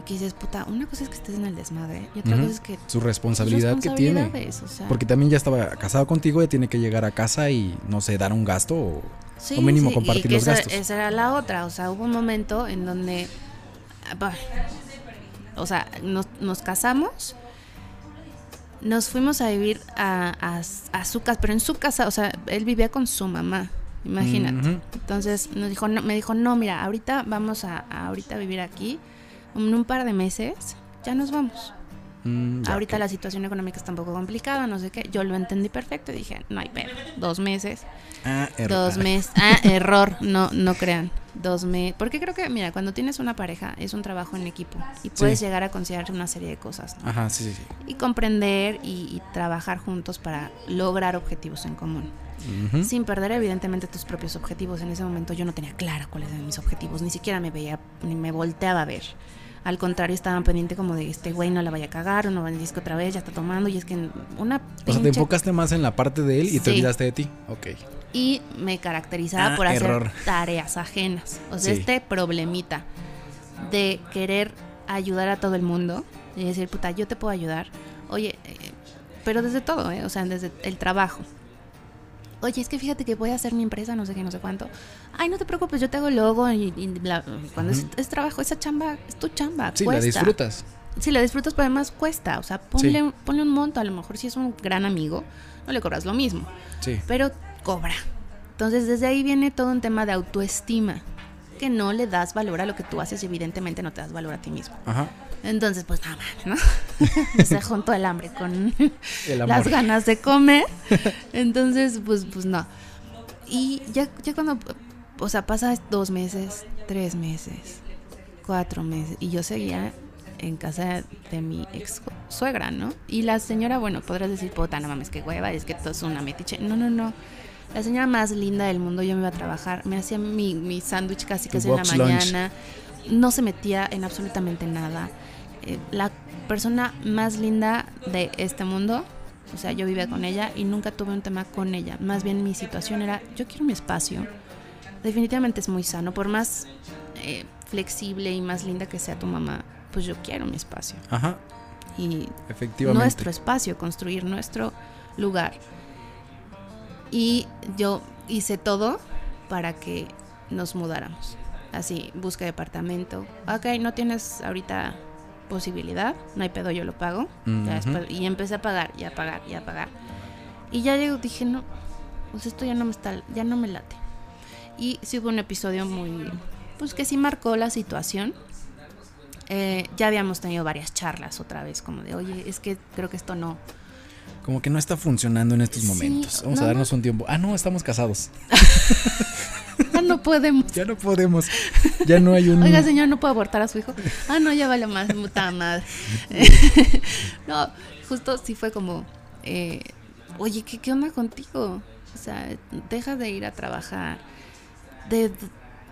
Y que dices, puta, una cosa es que estés en el desmadre y otra cosa es que Su responsabilidad que tiene. o sea, Porque también ya estaba casado contigo, ya tiene que llegar a casa y, no sé, dar un gasto o... Sí, o mínimo sí, compartir y los esa, gastos. esa era la otra, o sea, hubo un momento en donde, ah, bah, o sea, nos, nos casamos, nos fuimos a vivir a, a- a su casa, pero en su casa, o sea, él vivía con su mamá, imagínate. Ujú. Entonces nos dijo, no, me dijo, no, mira, ahorita vamos a, a ahorita vivir aquí, en un par de meses, ya nos vamos. Mm, ya, ahorita la situación económica está un poco complicada, no sé qué. Yo lo entendí perfecto y dije, no hay pedo, dos meses. Ah, error. Dos meses. Ah, error. No, no crean. Dos meses. Porque creo que, mira, cuando tienes una pareja es un trabajo en equipo y puedes Sí. llegar a considerar una serie de cosas ¿no? Ajá, sí, sí, sí. y comprender y, y trabajar juntos para lograr objetivos en común. Sin perder, evidentemente, tus propios objetivos. En ese momento yo no tenía clara cuáles eran mis objetivos, ni siquiera me veía, ni me volteaba a ver. Al contrario, estaban pendiente como de este güey no la vaya a cagar, o no va decir que otra vez ya está tomando. Y es que una. O sea, te enfocaste más en la parte de él y te olvidaste de ti. Ok. y me caracterizaba Ah, por hacer error. tareas ajenas. O sea, Sí. este problemita de querer ayudar a todo el mundo y decir, puta, yo te puedo ayudar. Oye, eh, pero desde todo, ¿eh? O sea, desde el trabajo. Oye, es que fíjate que voy a hacer mi empresa, no sé qué, no sé cuánto. Ay, no te preocupes, yo te hago el logo y, y bla- Cuando es, trabajo, esa chamba es tu chamba. Sí, la disfrutas. si la disfrutas, pero además cuesta. O sea, ponle, un- ponle un monto. A lo mejor si es un gran amigo, no le cobras lo mismo. Sí. Pero cobra. Entonces, desde ahí viene todo un tema de autoestima. Que no le das valor a lo que tú haces y evidentemente no te das valor a ti mismo. Ajá. Entonces, pues nada más, ¿no? Se juntó el hambre con El las ganas de comer. Entonces, pues, pues no. Y ya, ya cuando, o sea, pasa dos meses, tres meses, cuatro meses, y yo seguía en casa de mi ex suegra, ¿no? Y la señora, bueno, podrás decir, puta, no mames, qué hueva, es que todo es una metiche. No, no, no. La señora más linda del mundo, yo me iba a trabajar, me hacía mi, mi sándwich casi casi en la lunch. mañana, no se metía en absolutamente nada. Eh, la persona más linda de este mundo, o sea, yo vivía con ella y nunca tuve un tema con ella. Más bien mi situación era, yo quiero mi espacio. Definitivamente es muy sano, por más eh, flexible y más linda que sea tu mamá, pues yo quiero mi espacio. Ajá. Y Efectivamente. nuestro espacio, construir nuestro lugar. Y yo hice todo para que nos mudáramos. Así, busca departamento. Ok, no tienes ahorita posibilidad, no hay pedo, yo lo pago. Y empecé a pagar, y a pagar, y a pagar. Y ya llego, dije, no, pues esto ya no me está, ya no me late. Y sí hubo un episodio muy, pues que sí marcó la situación. Eh, ya habíamos tenido varias charlas otra vez, como de, oye, es que creo que esto no. Como que no está funcionando en estos Sí, momentos. Vamos no, a darnos un tiempo. Ah, no, estamos casados. No podemos. Ya no podemos. Ya no hay un. Oiga, señor, ¿no puedo abortar a su hijo? Ah, no, ya vale más, puta madre. no, justo sí fue como, eh, oye, ¿qué, ¿qué onda contigo? O sea, deja de ir a trabajar. De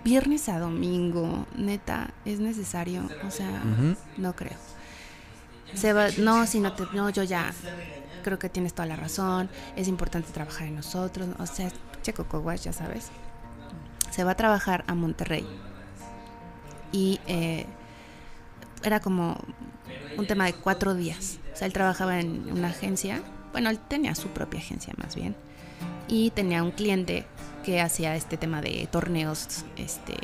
viernes a domingo, neta, es necesario. O sea, no creo. Se va, no, si no te, no, yo ya creo que tienes toda la razón. Es importante trabajar en nosotros. O sea, checo coguas, ya sabes. Se va a trabajar a Monterrey. Y eh, era como un tema de cuatro días. O sea, él trabajaba en una agencia. Bueno, él tenía su propia agencia más bien. Y tenía un cliente que hacía este tema de torneos este,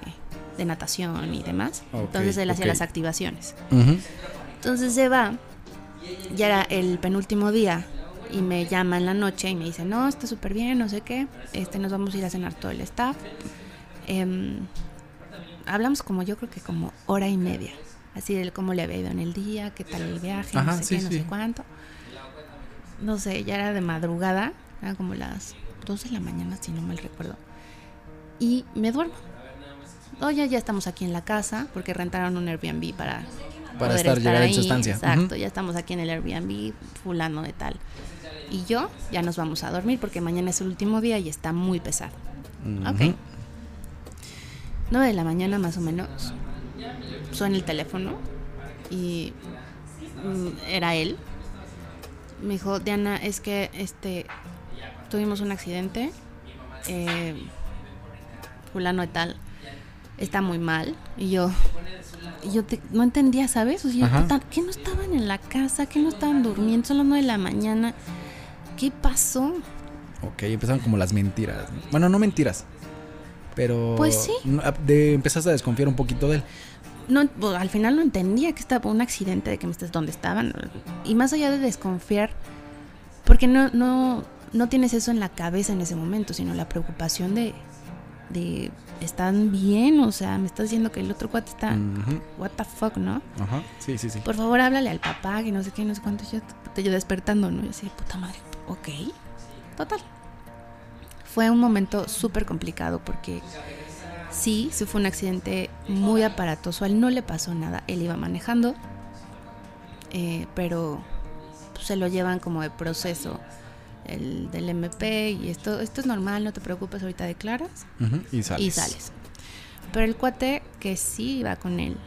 de natación y demás. Entonces él hacía las activaciones. Entonces se va, ya era el penúltimo día y me llama en la noche y me dice, no, está súper bien, no sé qué, este, nos vamos a ir a cenar todo el staff. Em, hablamos como yo creo que como hora y media, así de cómo le había ido en el día, qué tal el viaje, Ajá, no sé sí, qué, no sí. sé cuánto. No sé, ya era de madrugada, eran como las 2 de la mañana, si no mal recuerdo. Y me duermo. Oye, ya estamos aquí en la casa, porque rentaron un Airbnb para Para poder estar, llegar en su ahí. estancia. Exacto, ya estamos aquí en el Airbnb, fulano de tal. Y yo ya nos vamos a dormir porque mañana es el último día y está muy pesado. Ujú. Ok. 9 de la mañana más o menos. Suena el teléfono y mm, era él. Me dijo, Diana, es que este tuvimos un accidente. eh, fulano de tal está muy mal. Y yo, yo te- no entendía, ¿sabes? O sea, yo, ¿qué no estaban en la casa? ¿Qué no estaban durmiendo? Son las 9 de la mañana. ¿Qué pasó? Ok, empezaron como las mentiras. ¿no? Bueno, no mentiras. Pero. Pues sí. De, empezaste a desconfiar un poquito de él. no, pues, al final no entendía que estaba un accidente de que me estés dónde estaban. Y más allá de desconfiar, porque no, no, no tienes eso en la cabeza en ese momento, sino la preocupación de, de están bien, o sea, me estás diciendo que el otro cuate está, what the fuck, ¿no? Ajá. Sí, sí, sí. Por favor, háblale al papá, que no sé qué, no sé cuánto. Yo, te- yo despertando, ¿no? Yo así, puta madre, ok. Total. Fue un momento súper complicado porque sí, sí fue un accidente muy aparatoso. A él no le pasó nada, él iba manejando, eh, pero se lo llevan como de proceso el del MP y esto, esto es normal, no te preocupes, ahorita declaras Y sales. y sales. Pero el cuate que sí iba con él,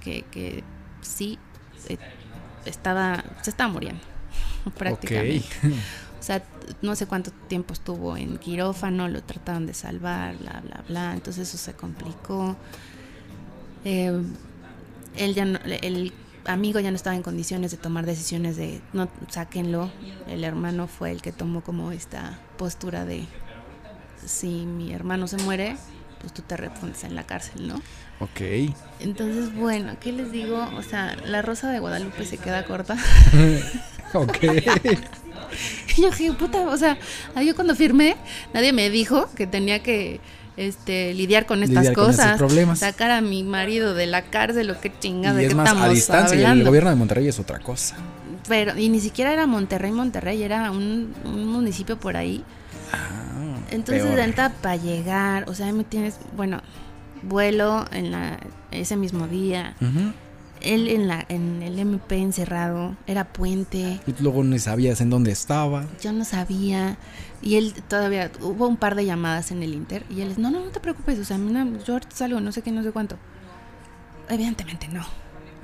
que, que sí eh, estaba, se estaba muriendo prácticamente. O sea, no sé cuánto tiempo estuvo en quirófano, lo trataron de salvar, bla, bla, bla. Entonces eso se complicó. Eh, él ya no- el amigo ya no estaba en condiciones de tomar decisiones de no sáquenlo. El hermano fue el que tomó como esta postura de si mi hermano se muere, pues tú te refundes en la cárcel, ¿no? Ok. Entonces, bueno, ¿qué les digo? O sea, la rosa de Guadalupe se queda corta. ok. y yo dije, puta, o sea, yo cuando firmé, nadie me dijo que tenía que este, lidiar con estas Lidiar cosas. Sacar a mi marido de la cárcel, o qué chingada, y ¿de es qué más, estamos a distancia, y el gobierno de Monterrey es otra cosa. Pero, y ni siquiera era Monterrey, Monterrey, era un, un municipio por ahí. Ah, Entonces, renta para llegar, o sea, me tienes, bueno, vuelo en la, ese mismo día. Ujú. Él en, la, en el MP encerrado, era puente. Y luego no sabías en dónde estaba. Yo no sabía. Y él todavía, hubo un par de llamadas en el Inter. Y él es, no, no, no te preocupes. O sea, mira, yo ahorita salgo, no sé qué, no sé cuánto. Evidentemente no.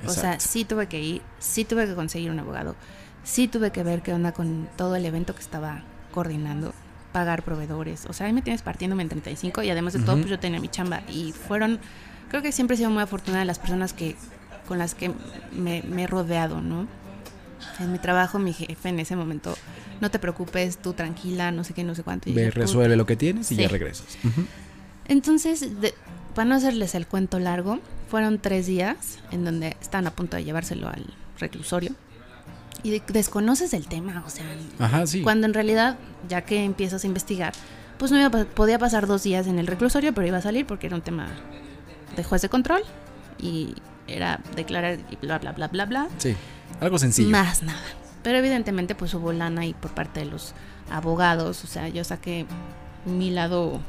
O sea, sí tuve que ir, sí tuve que conseguir un abogado. Sí tuve que ver qué onda con todo el evento que estaba coordinando. Pagar proveedores. O sea, ahí me tienes partiéndome en 35. Y además de todo, pues yo tenía mi chamba. Y fueron, creo que siempre he sido muy afortunada de las personas que con las que me, me he rodeado, ¿no? En mi trabajo, mi jefe en ese momento, no te preocupes, tú tranquila, no sé qué, no sé cuánto. Y Ve, yo, resuelve lo que tienes y Sí. ya regresas. Ujú. Entonces, de- para no hacerles el cuento largo, fueron tres días en donde estaban a punto de llevárselo al reclusorio. Y de- desconoces el tema, o sea, Ajá, sí. cuando en realidad, ya que empiezas a investigar, pues no iba podía pasar dos días en el reclusorio, pero iba a salir porque era un tema de juez de control y era declarar y bla, bla, bla, bla, bla. Sí. Algo sencillo. Más nada. Pero evidentemente pues hubo lana ahí por parte de los abogados. O sea, yo saqué mi lado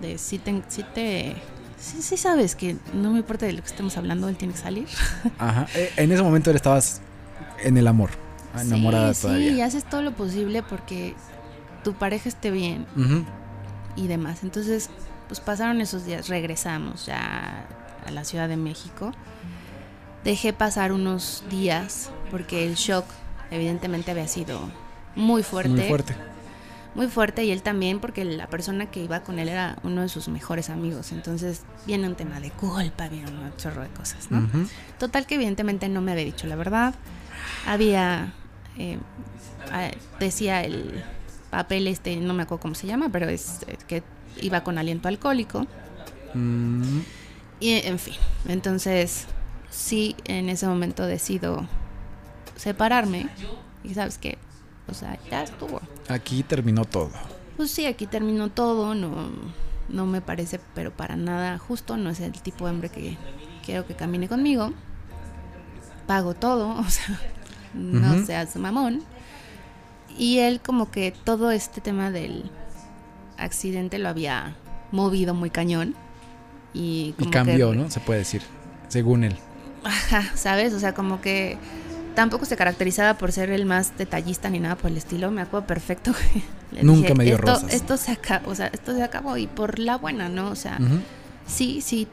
de si te... Si te sí, sí sabes que no me importa de lo que estemos hablando, él tiene que salir. Ajá. Eh, En ese momento él estabas en el amor. Enamorada sí, todavía. Sí, y haces todo lo posible porque tu pareja esté bien y demás. Entonces, pues pasaron esos días, regresamos ya a la Ciudad de México. Dejé pasar unos días porque el shock evidentemente había sido muy fuerte. Muy fuerte. Muy fuerte y él también porque la persona que iba con él era uno de sus mejores amigos. Entonces viene un tema de culpa, viene un chorro de cosas, ¿no? Total que evidentemente no me había dicho la verdad. Había, eh, decía el papel este, no me acuerdo cómo se llama, pero es eh, que iba con aliento alcohólico. Mm, Y en fin, entonces sí, en ese momento decido separarme. Y sabes qué, o sea, ya estuvo. Aquí terminó todo. Pues sí, aquí terminó todo, no, no me parece, pero para nada justo, no es el tipo de hombre que quiero que camine conmigo. Pago todo, o sea, no seas mamón. Y él como que todo este tema del accidente lo había movido muy cañón. Y, cambió, que- ¿no? Se puede decir. Según él. Ajá, ¿sabes? O sea, como que tampoco se caracterizaba por ser el más detallista ni nada por el estilo. Me acuerdo perfecto que le Nunca dije, me dio esto, rosas". Esto se acabó, o sea, esto se acabó y por la buena, ¿no? O sea, sí, sí,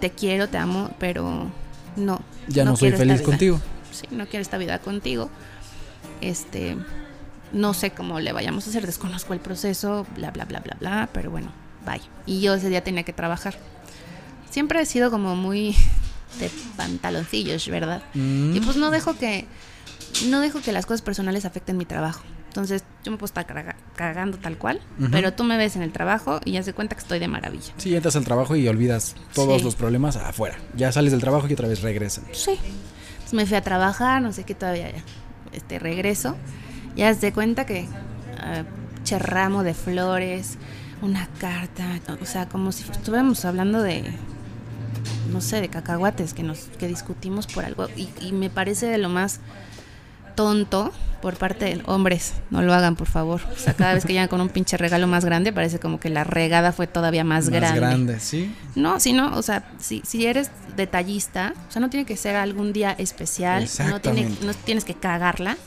te quiero, te amo, pero no. Ya no, soy feliz contigo. Sí, no quiero esta vida contigo. Este, no sé cómo le vayamos a hacer, desconozco el proceso, bla, bla, bla, bla, bla, pero bueno, bye. Y yo ese día tenía que trabajar. Siempre he sido como muy de pantaloncillos, ¿verdad? Mm, Y pues no dejo que no dejo que las cosas personales afecten mi trabajo. Entonces yo me puedo estar caga- cagando tal cual, pero tú me ves en el trabajo y ya se cuenta que estoy de maravilla. Sí, entras al trabajo y olvidas todos Sí. los problemas afuera. Ya sales del trabajo y otra vez regresan. Sí. Entonces me fui a trabajar, no sé qué todavía ya. Este regreso. Ya se cuenta que ah, che ramo de flores, una carta, o sea, como si estuviéramos hablando de no sé, de cacahuates que nos que discutimos por algo y, y me parece de lo más tonto por parte de hombres, no lo hagan por favor. O sea, cada vez que llegan con un pinche regalo más grande, parece como que la regada fue todavía más, grande. sí. No, si no, o sea, si, si eres detallista, o sea, no tiene que ser algún día especial, no, tiene, no tienes que cagarla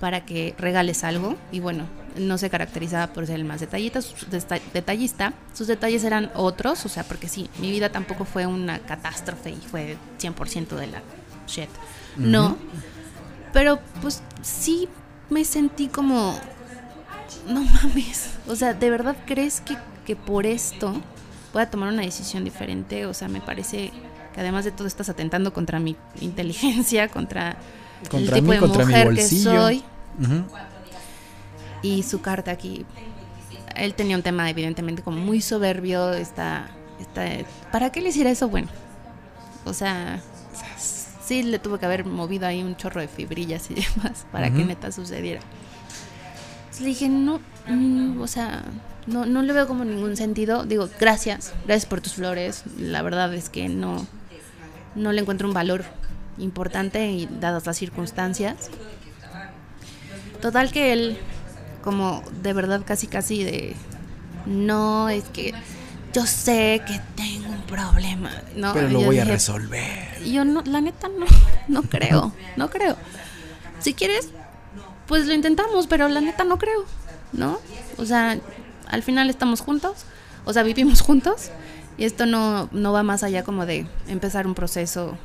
para que regales algo. Y bueno, no se caracterizaba por ser el más detallista, sus- detallista. Sus detalles eran otros, o sea, porque sí, mi vida tampoco fue una catástrofe y fue 100% de la shit. No, pero pues sí me sentí como, no mames, o sea, ¿de verdad crees que, que por esto voy a tomar una decisión diferente? O sea, me parece que además de todo estás atentando contra mi inteligencia, contra, Contra el tipo mí, de contra mi mujer que bolsillo. soy. Y su carta aquí, él tenía un tema evidentemente como muy soberbio, está ¿Para qué le hiciera eso? Bueno, o sea, sí le tuvo que haber movido ahí un chorro de fibrillas y demás para que neta sucediera. Entonces le dije, no, mm, o sea, no, no le veo como ningún sentido. Digo, gracias, gracias por tus flores. La verdad es que no, no le encuentro un valor importante y dadas las circunstancias. Total que él, como de verdad casi casi de, no, es que yo sé que tengo un problema, ¿no? Pero lo voy a resolver. Yo no, la neta no, no creo, no creo. Si quieres, pues lo intentamos, pero la neta no creo, ¿no? O sea, al final estamos juntos, o sea, vivimos juntos y esto no, no va más allá como de empezar un proceso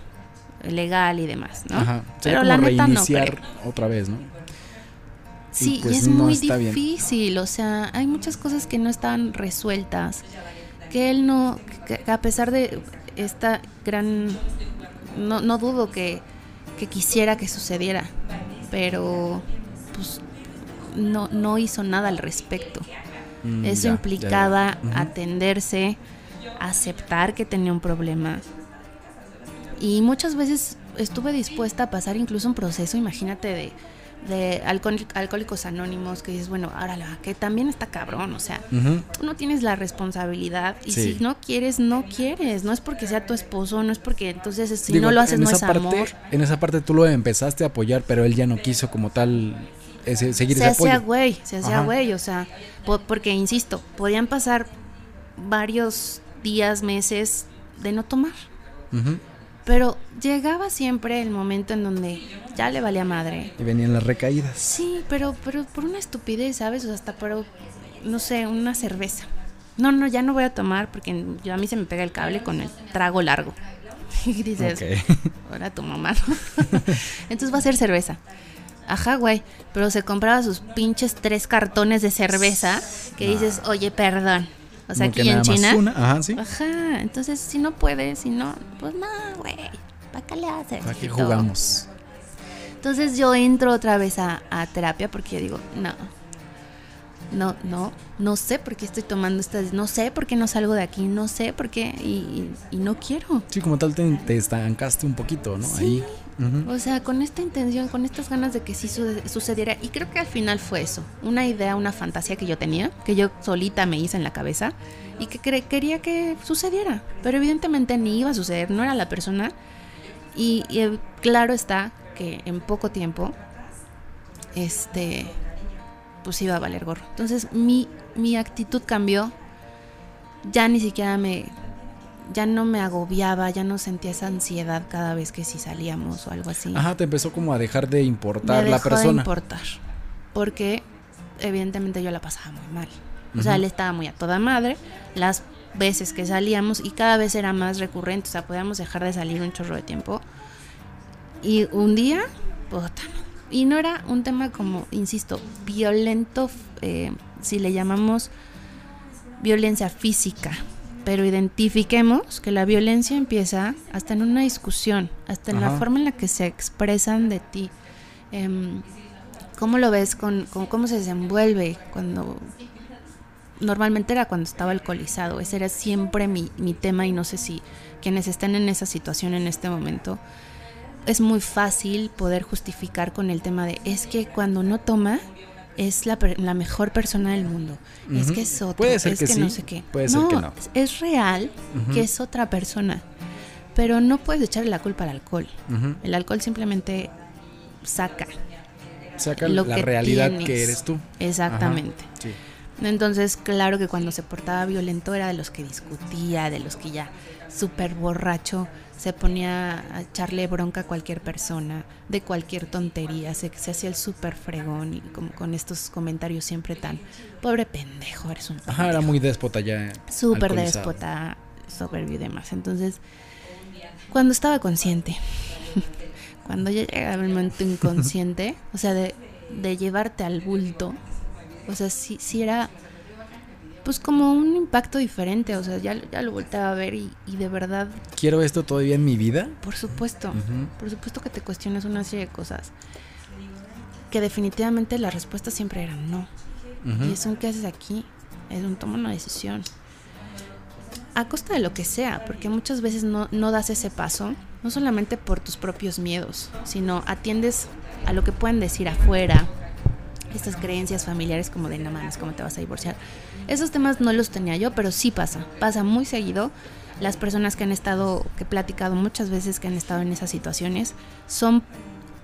legal y demás, ¿no? Ajá. Pero la neta no creo. otra vez, ¿no? Sí, y, pues es muy difícil, o sea, hay muchas cosas que no están resueltas, que él no, que a pesar de esta gran, no, no dudo que, que quisiera que sucediera, pero pues no, no hizo nada al respecto. Mm, Eso implicaba atenderse, aceptar que tenía un problema. Y muchas veces estuve dispuesta a pasar incluso un proceso, imagínate, de, de alcohólicos anónimos, que dices, bueno, ahora la que también está cabrón, o sea, tú no tienes la responsabilidad y si no quieres, no quieres, no es porque sea tu esposo, no es porque entonces si no lo haces no es amor. En esa parte tú lo empezaste a apoyar, pero él ya no quiso como tal ese, seguir se hacía güey, se hacía güey, o sea, porque insisto, podían pasar varios días, meses de no tomar. Pero llegaba siempre el momento en donde ya le valía madre. Y venían las recaídas. Sí, pero, pero por una estupidez, ¿sabes? O sea, hasta por, no sé, una cerveza. No, no, ya no voy a tomar porque yo a mí se me pega el cable con el trago largo. Y dices, ahora tu mamá. Entonces va a ser cerveza. Ajá, güey. Pero se compraba sus pinches tres cartones de cerveza que dices, oye, perdón. O sea, aquí en China. Ajá, sí. Ajá. Entonces, si no puedes, si no, pues no, güey. ¿Para qué le haces? ¿Para qué jugamos? Entonces yo entro otra vez a, terapia porque digo, no, no, no, no sé por qué estoy tomando estas, no sé por qué no salgo de aquí, no sé por qué y, no quiero. Sí, como tal te, te, estancaste un poquito, ¿no? Ahí. O sea, con esta intención, con estas ganas de que sí sucediera. Y creo que al final fue eso. Una idea, una fantasía que yo tenía, que yo solita me hice en la cabeza y que quería que sucediera. Pero evidentemente ni iba a suceder, no era la persona. Y, y, claro está que en poco tiempo, este, pues iba a valer gorro. Entonces mi, mi actitud cambió. Ya ni siquiera me ya no me agobiaba, ya no sentía esa ansiedad cada vez que si salíamos o algo así. Ajá, te empezó como a dejar de importar la persona. De importar. Porque evidentemente yo la pasaba muy mal. O sea, él estaba muy a toda madre. Las veces que salíamos y cada vez era más recurrente, o sea, podíamos dejar de salir un chorro de tiempo. Y un día, puta, y no era un tema como, insisto, violento, eh, si le llamamos violencia física, pero identifiquemos que la violencia empieza hasta en una discusión, hasta en la forma en la que se expresan de ti. Em, ¿Cómo lo ves? Con, ¿Cómo se desenvuelve cuando... Normalmente era cuando estaba alcoholizado, ese era siempre mi, mi tema y no sé si quienes estén en esa situación en este momento, es muy fácil poder justificar con el tema de es que cuando no toma es la, la mejor persona del mundo. Es que es otra. es que, no sé qué. Puede ser que no. Es real que es otra persona. Pero no puedes echarle la culpa al alcohol. El alcohol simplemente saca. Saca la realidad que eres tú. Exactamente. Entonces, claro que cuando se portaba violento era de los que discutía, de los que ya súper borracho se ponía a echarle bronca a cualquier persona, de cualquier tontería, se, se hacía el súper fregón y como con estos comentarios siempre tan, pobre pendejo, eres un pendejo. Ajá, era muy déspota ya. Súper déspota, soberbio y demás. Entonces, cuando estaba consciente, cuando ya llegaba el momento inconsciente, o sea, de, de llevarte al bulto, o sea, sí, sí era pues como un impacto diferente, o sea, ya, ya lo volteaba a ver y, de verdad... ¿Quiero esto todavía en mi vida? Por supuesto, por supuesto que te cuestionas una serie de cosas que definitivamente la respuesta siempre era no. Y es un ¿qué haces aquí? Es un toma una decisión. a costa de lo que sea, porque muchas veces no, no das ese paso, no solamente por tus propios miedos, sino atiendes a lo que pueden decir afuera, estas creencias familiares como de no mames, ¿cómo te vas a divorciar? Esos temas no los tenía yo, pero sí pasa, pasa muy seguido. Las personas que han estado, que he platicado muchas veces que han estado en esas situaciones, son,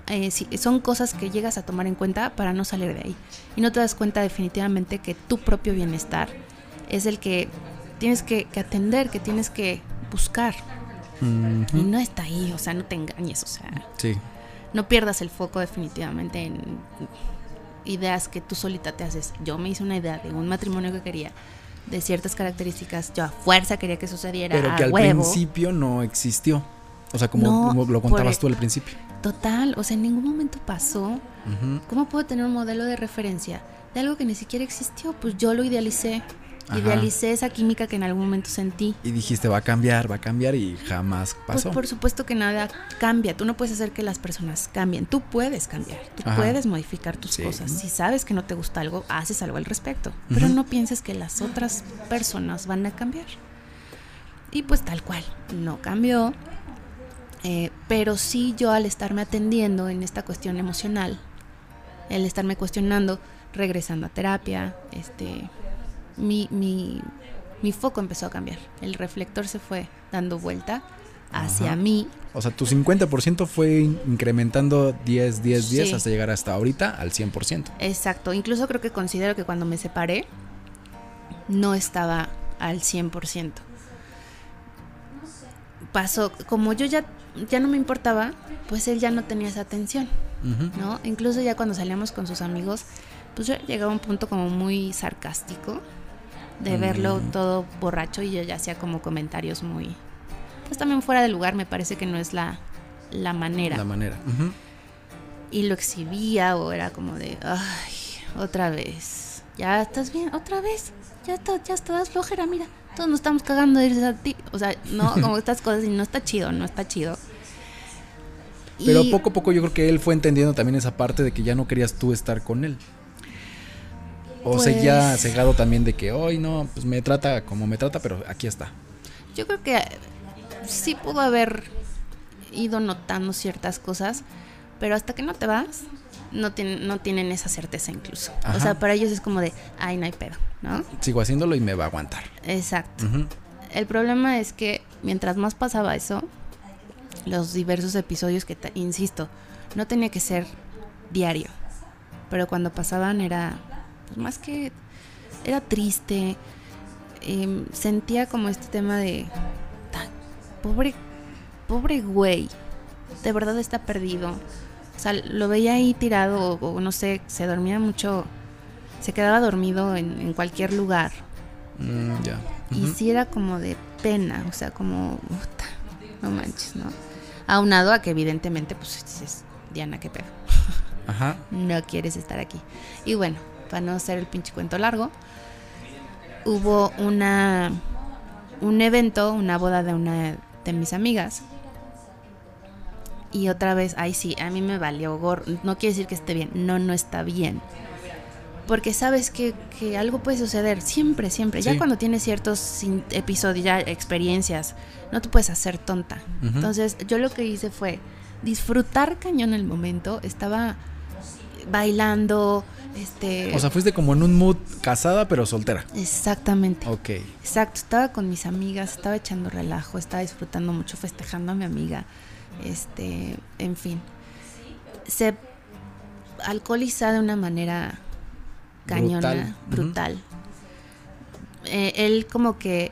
eh, son cosas que llegas a tomar en cuenta para no salir de ahí. Y no te das cuenta definitivamente que tu propio bienestar es el que tienes que, atender, que tienes que buscar. Y no está ahí, o sea, no te engañes, o sea. Sí. No pierdas el foco definitivamente en ideas que tú solita te haces. Yo me hice una idea de un matrimonio que quería, de ciertas características, yo a fuerza quería que sucediera. Pero que al principio no existió. O sea, como, lo contabas tú al principio. Total, o sea, en ningún momento pasó. ¿Cómo puedo tener un modelo de referencia de algo que ni siquiera existió? Pues yo lo idealicé. Idealicé esa química que en algún momento sentí. Y dijiste, va a cambiar, va a cambiar y jamás pasó. Pues por supuesto que nada cambia. Tú no puedes hacer que las personas cambien. Tú puedes cambiar. Tú puedes modificar tus cosas. Si sabes que no te gusta algo, haces algo al respecto. Pero no pienses que las otras personas van a cambiar. Y pues tal cual, no cambió. Eh, pero sí yo al estarme atendiendo en esta cuestión emocional, el estarme cuestionando, regresando a terapia, este, mi, mi, mi foco empezó a cambiar. El reflector se fue dando vuelta hacia mí. O sea, tu 50% fue incrementando 10, 10, 10 hasta llegar hasta ahorita al 100%. Exacto. Incluso creo que considero que cuando me separé no estaba al 100%. Pasó, como yo ya, ya no me importaba, pues él ya no tenía esa atención, ¿no? Incluso ya cuando salíamos con sus amigos, pues yo llegaba a un punto como muy sarcástico de verlo mm. todo borracho y yo ya hacía como comentarios muy, pues también fuera de lugar, me parece que no es la, la manera. La manera. Y lo exhibía o era como de, ay, otra vez, ya estás bien, otra vez, ya, está, ya estás flojera, mira, todos nos estamos cagando de irse a ti. O sea, no, como estas cosas y no está chido, no está chido. Pero poco a poco yo creo que él fue entendiendo también esa parte de que ya no querías tú estar con él. O pues, seguía cegado también de que hoy no, pues me trata como me trata, pero aquí está. Yo creo que sí pudo haber ido notando ciertas cosas, pero hasta que no te vas, no, tienen, no tienen esa certeza incluso. O sea, para ellos es como de, ay, no hay pedo, ¿no? Sigo haciéndolo y me va a aguantar. Exacto. El problema es que mientras más pasaba eso, los diversos episodios que, insisto, no tenía que ser diario, pero cuando pasaban era pues más que era triste, em, sentía como este tema de, pobre, pobre güey, de verdad está perdido. O sea, lo veía ahí tirado o, no sé, se dormía mucho, se quedaba dormido en, cualquier lugar. Mm, ya. Y sí era como de pena, o sea, como, no manches, ¿no? Aunado a que evidentemente, pues dices, Diana, qué pedo. Ajá. no quieres estar aquí. Y bueno, para no hacer el pinche cuento largo, hubo una un evento, una boda de una de mis amigas. Y otra vez, ay sí, a mí me valió gor No quiere decir que esté bien, no, no está bien. Porque sabes que, algo puede suceder, siempre, siempre. Ya cuando tienes ciertos episodios, ya experiencias, no te puedes hacer tonta. Entonces, yo lo que hice fue disfrutar cañón el momento. Estaba bailando, este... O sea, fuiste como en un mood casada pero soltera. Exactamente. Ok. Exacto, estaba con mis amigas, estaba echando relajo, estaba disfrutando mucho, festejando a mi amiga, este, en fin. Se alcoholiza de una manera cañona, brutal. Eh, él como que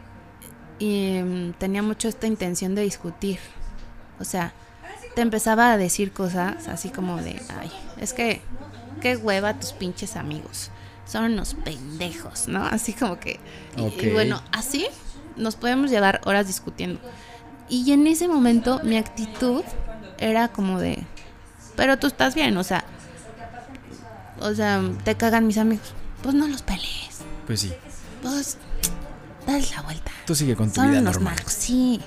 em, tenía mucho esta intención de discutir. O sea, te empezaba a decir cosas así como de, ay, es que qué hueva tus pinches amigos. Son unos pendejos, ¿no? Así como que. Y, bueno, así nos podemos llevar horas discutiendo. Y en ese momento mi actitud era como de. Pero tú estás bien, o sea. O sea, te cagan mis amigos. Pues no los pelees. Pues sí. Pues. Dale la vuelta. Tú sigue con tu vida normal. Sí.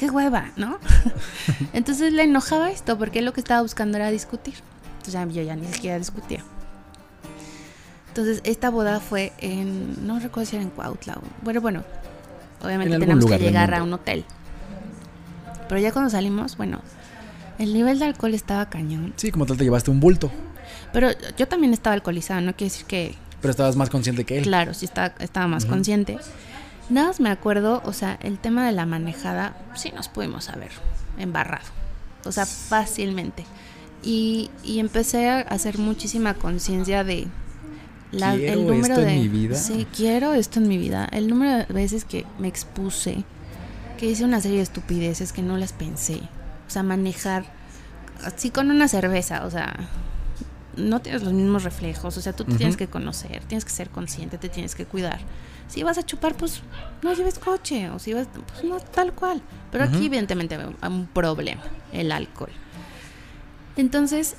Qué hueva, ¿no? Entonces le enojaba esto porque lo que estaba buscando era discutir. Entonces yo ya ni siquiera discutía. Entonces esta boda fue en, no recuerdo si era en Cuautla. Bueno, bueno, obviamente tenemos que llegar a un hotel. Pero ya cuando salimos, bueno, el nivel de alcohol estaba cañón. Sí, como tal te llevaste un bulto, Pero yo también estaba alcoholizada, no quiere decir que, pero estabas más consciente que él. claro, sí estaba, estaba más consciente. Nada más me acuerdo, o sea, el tema de la manejada, sí nos pudimos haber embarrado. O sea, fácilmente. Y, y empecé a hacer muchísima conciencia de la- el número esto en de. mi vida. Sí, quiero esto en mi vida. El número de veces que me expuse, que hice una serie de estupideces que no las pensé. O sea, manejar así con una cerveza, o sea, no tienes los mismos reflejos, o sea, tú te tienes que conocer, tienes que ser consciente, te tienes que cuidar. Si vas a chupar, pues no lleves coche, o si vas, pues no, tal cual. Pero aquí evidentemente hay un problema, el alcohol. Entonces,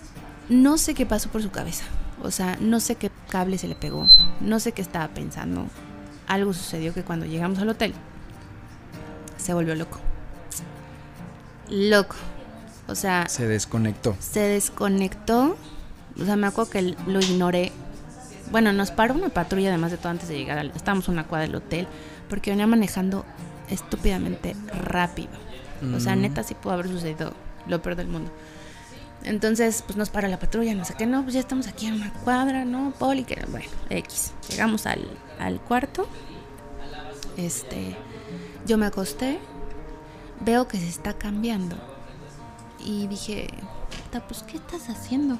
no sé qué pasó por su cabeza. O sea, no sé qué cable se le pegó, no sé qué estaba pensando. Algo sucedió que cuando llegamos al hotel, se volvió loco. Loco. O sea, Se desconectó. se desconectó. O sea, me acuerdo que lo ignoré. Bueno, nos paró una patrulla además de todo antes de llegar. Al, estábamos a una cuadra del hotel porque venía manejando estúpidamente rápido. O sea, Mm. neta sí pudo haber sucedido lo peor del mundo. Entonces, pues nos para la patrulla, no sé qué, no, pues ya estamos aquí en una cuadra, ¿no? Poli, que bueno, X. Llegamos al, al cuarto. Este, yo me acosté, veo que se está cambiando. Y dije, "Puta, pues, ¿qué estás haciendo?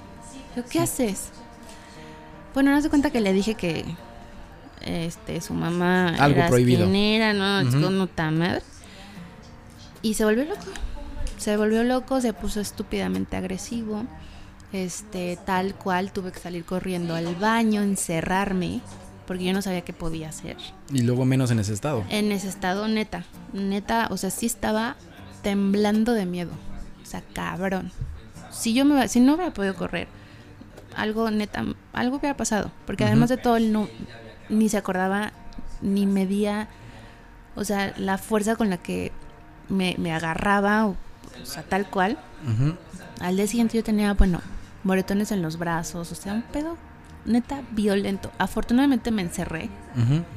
Yo, ¿qué haces? Bueno, no se cuenta que le dije que este, su mamá Algo era prohibido. esquinera, ¿no? Puta madre. Y se volvió loco. Se volvió loco, se puso estúpidamente agresivo. Este, tal cual, tuve que salir corriendo al baño, encerrarme, porque yo no sabía qué podía hacer. Y luego menos en ese estado. En ese estado, neta, neta, o sea, sí estaba temblando de miedo. O sea, cabrón. Si yo me, si no hubiera podido correr, algo neta, algo hubiera pasado. Porque además de todo, él no, ni se acordaba, ni medía, o sea, la fuerza con la que me, me agarraba, o, o sea, tal cual. Al día siguiente yo tenía, bueno, moretones en los brazos, o sea, un pedo neta violento. Afortunadamente me encerré.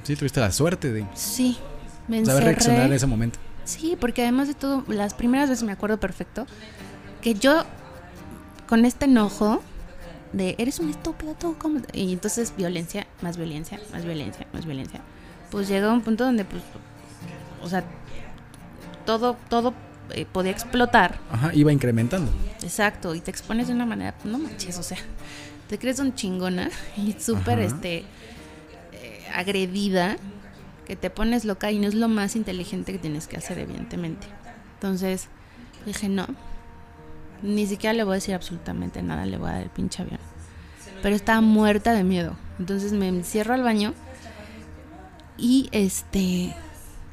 Sí, tuviste la suerte de Sí, me saber encerré. reaccionar en ese momento. Sí, porque además de todo, las primeras veces me acuerdo perfecto que yo con este enojo de eres un estúpido tú cómo?" y entonces violencia, más violencia, más violencia, más violencia. Pues llegó a un punto donde pues o sea, todo todo eh, podía explotar. Ajá, iba incrementando. Exacto, y te expones de una manera, pues, no manches, o sea, te crees un chingona y súper este eh, agredida, que te pones loca y no es lo más inteligente que tienes que hacer, evidentemente. Entonces, dije, no, ni siquiera le voy a decir absolutamente nada, le voy a dar el pinche avión. Pero estaba muerta de miedo. Entonces me encierro al baño y este,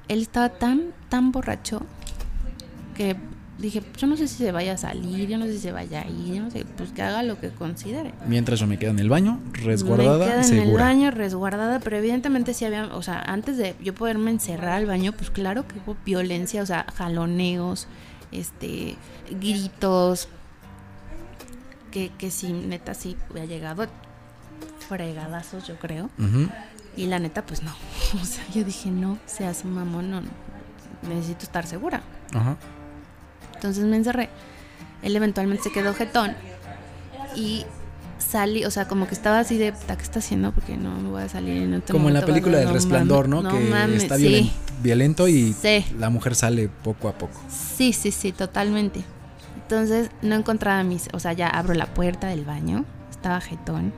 él estaba tan, tan borracho que dije, yo no sé si se vaya a salir, yo no sé si se vaya a ir, yo no sé, pues que haga lo que considere. Mientras yo me quedo en el baño, me resguardada quedo y en el segura. baño resguardada, pero evidentemente sí había, o sea, antes de yo poderme encerrar al baño, pues claro que hubo violencia, o sea, jaloneos, este, gritos, que, que sí, neta sí había llegado fregadazos, yo creo. Y la neta, pues no. O sea, yo dije, no, seas mamón, no, necesito estar segura. Entonces me encerré. Él eventualmente se quedó jetón. Y salí, o sea, como que estaba así de, "Puta, ¿qué está haciendo? Porque no me voy a salir en otro Como en la película no del resplandor, ¿no? mames, que mames, está sí. Violen- violento y Sí. la mujer sale poco a poco. Sí, sí, sí, totalmente. Entonces no encontraba mis, o sea, ya abro la puerta del baño, estaba jetón.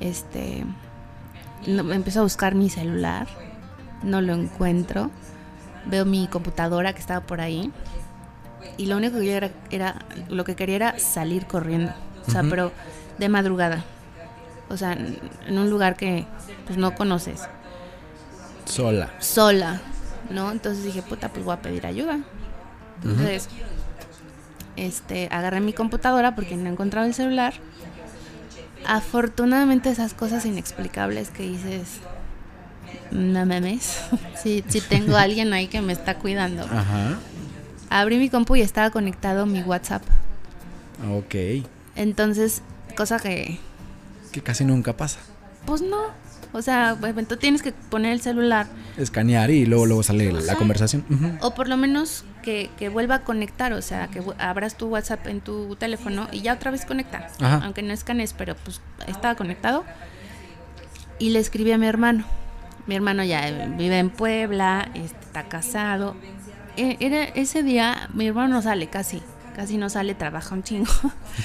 Este, no, empiezo a buscar mi celular, no lo encuentro. Veo mi computadora que estaba por ahí y lo único que yo era, era lo que quería era salir corriendo, o sea, pero de madrugada. O sea, en en un lugar que pues no conoces Sola. sola, ¿no? Entonces dije, puta, pues voy a pedir ayuda. Entonces, este, agarré mi computadora porque no encontraba el celular. Afortunadamente esas cosas inexplicables que dices, no memes, sí, sí tengo a alguien ahí que me está cuidando. Ajá. Abrí mi compu y estaba conectado mi WhatsApp. Ok. Entonces, cosa que Que casi nunca pasa. Pues no. O sea, pues, tú tienes que poner el celular. Escanear y luego, luego sale la conversación. O por lo menos que, que, vuelva a conectar, o sea, que abras tu WhatsApp en tu teléfono y ya otra vez conecta. Aunque no escanees, pero pues estaba conectado. Y le escribí a mi hermano. Mi hermano ya vive en Puebla, está casado. E, era, ese día mi hermano no sale casi, casi no sale, trabaja un chingo.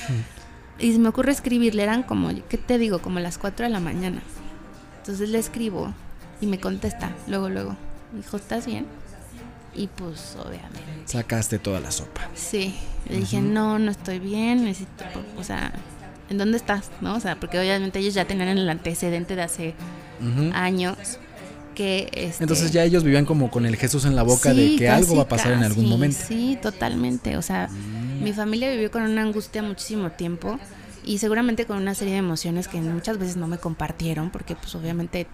y se me ocurre escribirle, eran como, ¿qué te digo? Como las 4 de la mañana. Entonces le escribo y me contesta, luego, luego. Me dijo, ¿estás bien? Y pues obviamente. Sacaste toda la sopa. Sí. Le dije, no, no estoy bien, necesito, o sea, ¿en dónde estás? ¿No? O sea, porque obviamente ellos ya tenían el antecedente de hace años. Que este... Entonces ya ellos vivían como con el Jesús en la boca de que algo va a pasar en algún momento. Sí, totalmente. O sea, mm. mi familia vivió con una angustia muchísimo tiempo y seguramente con una serie de emociones que muchas veces no me compartieron porque pues obviamente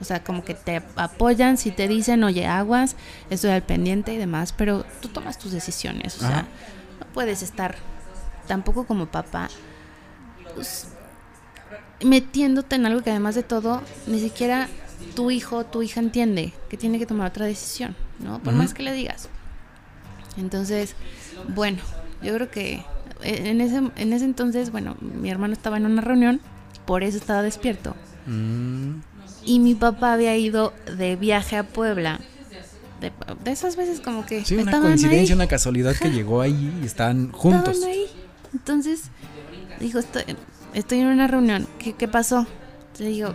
o sea, como que te apoyan si te dicen, oye, aguas, estoy al pendiente y demás, pero tú tomas tus decisiones. O sea, no puedes estar tampoco como papá pues, metiéndote en algo que además de todo, ni siquiera tu hijo tu hija entiende que tiene que tomar otra decisión, ¿no? Por más que le digas. Entonces, bueno, yo creo que en ese, en ese entonces, bueno, mi hermano estaba en una reunión, por eso estaba despierto. Mm. Y mi papá había ido de viaje a Puebla. De, esas veces como que... Sí, una coincidencia, una casualidad que llegó ahí y están juntos. ahí. Entonces, dijo, estoy, estoy en una reunión. ¿Qué, qué pasó? Le digo,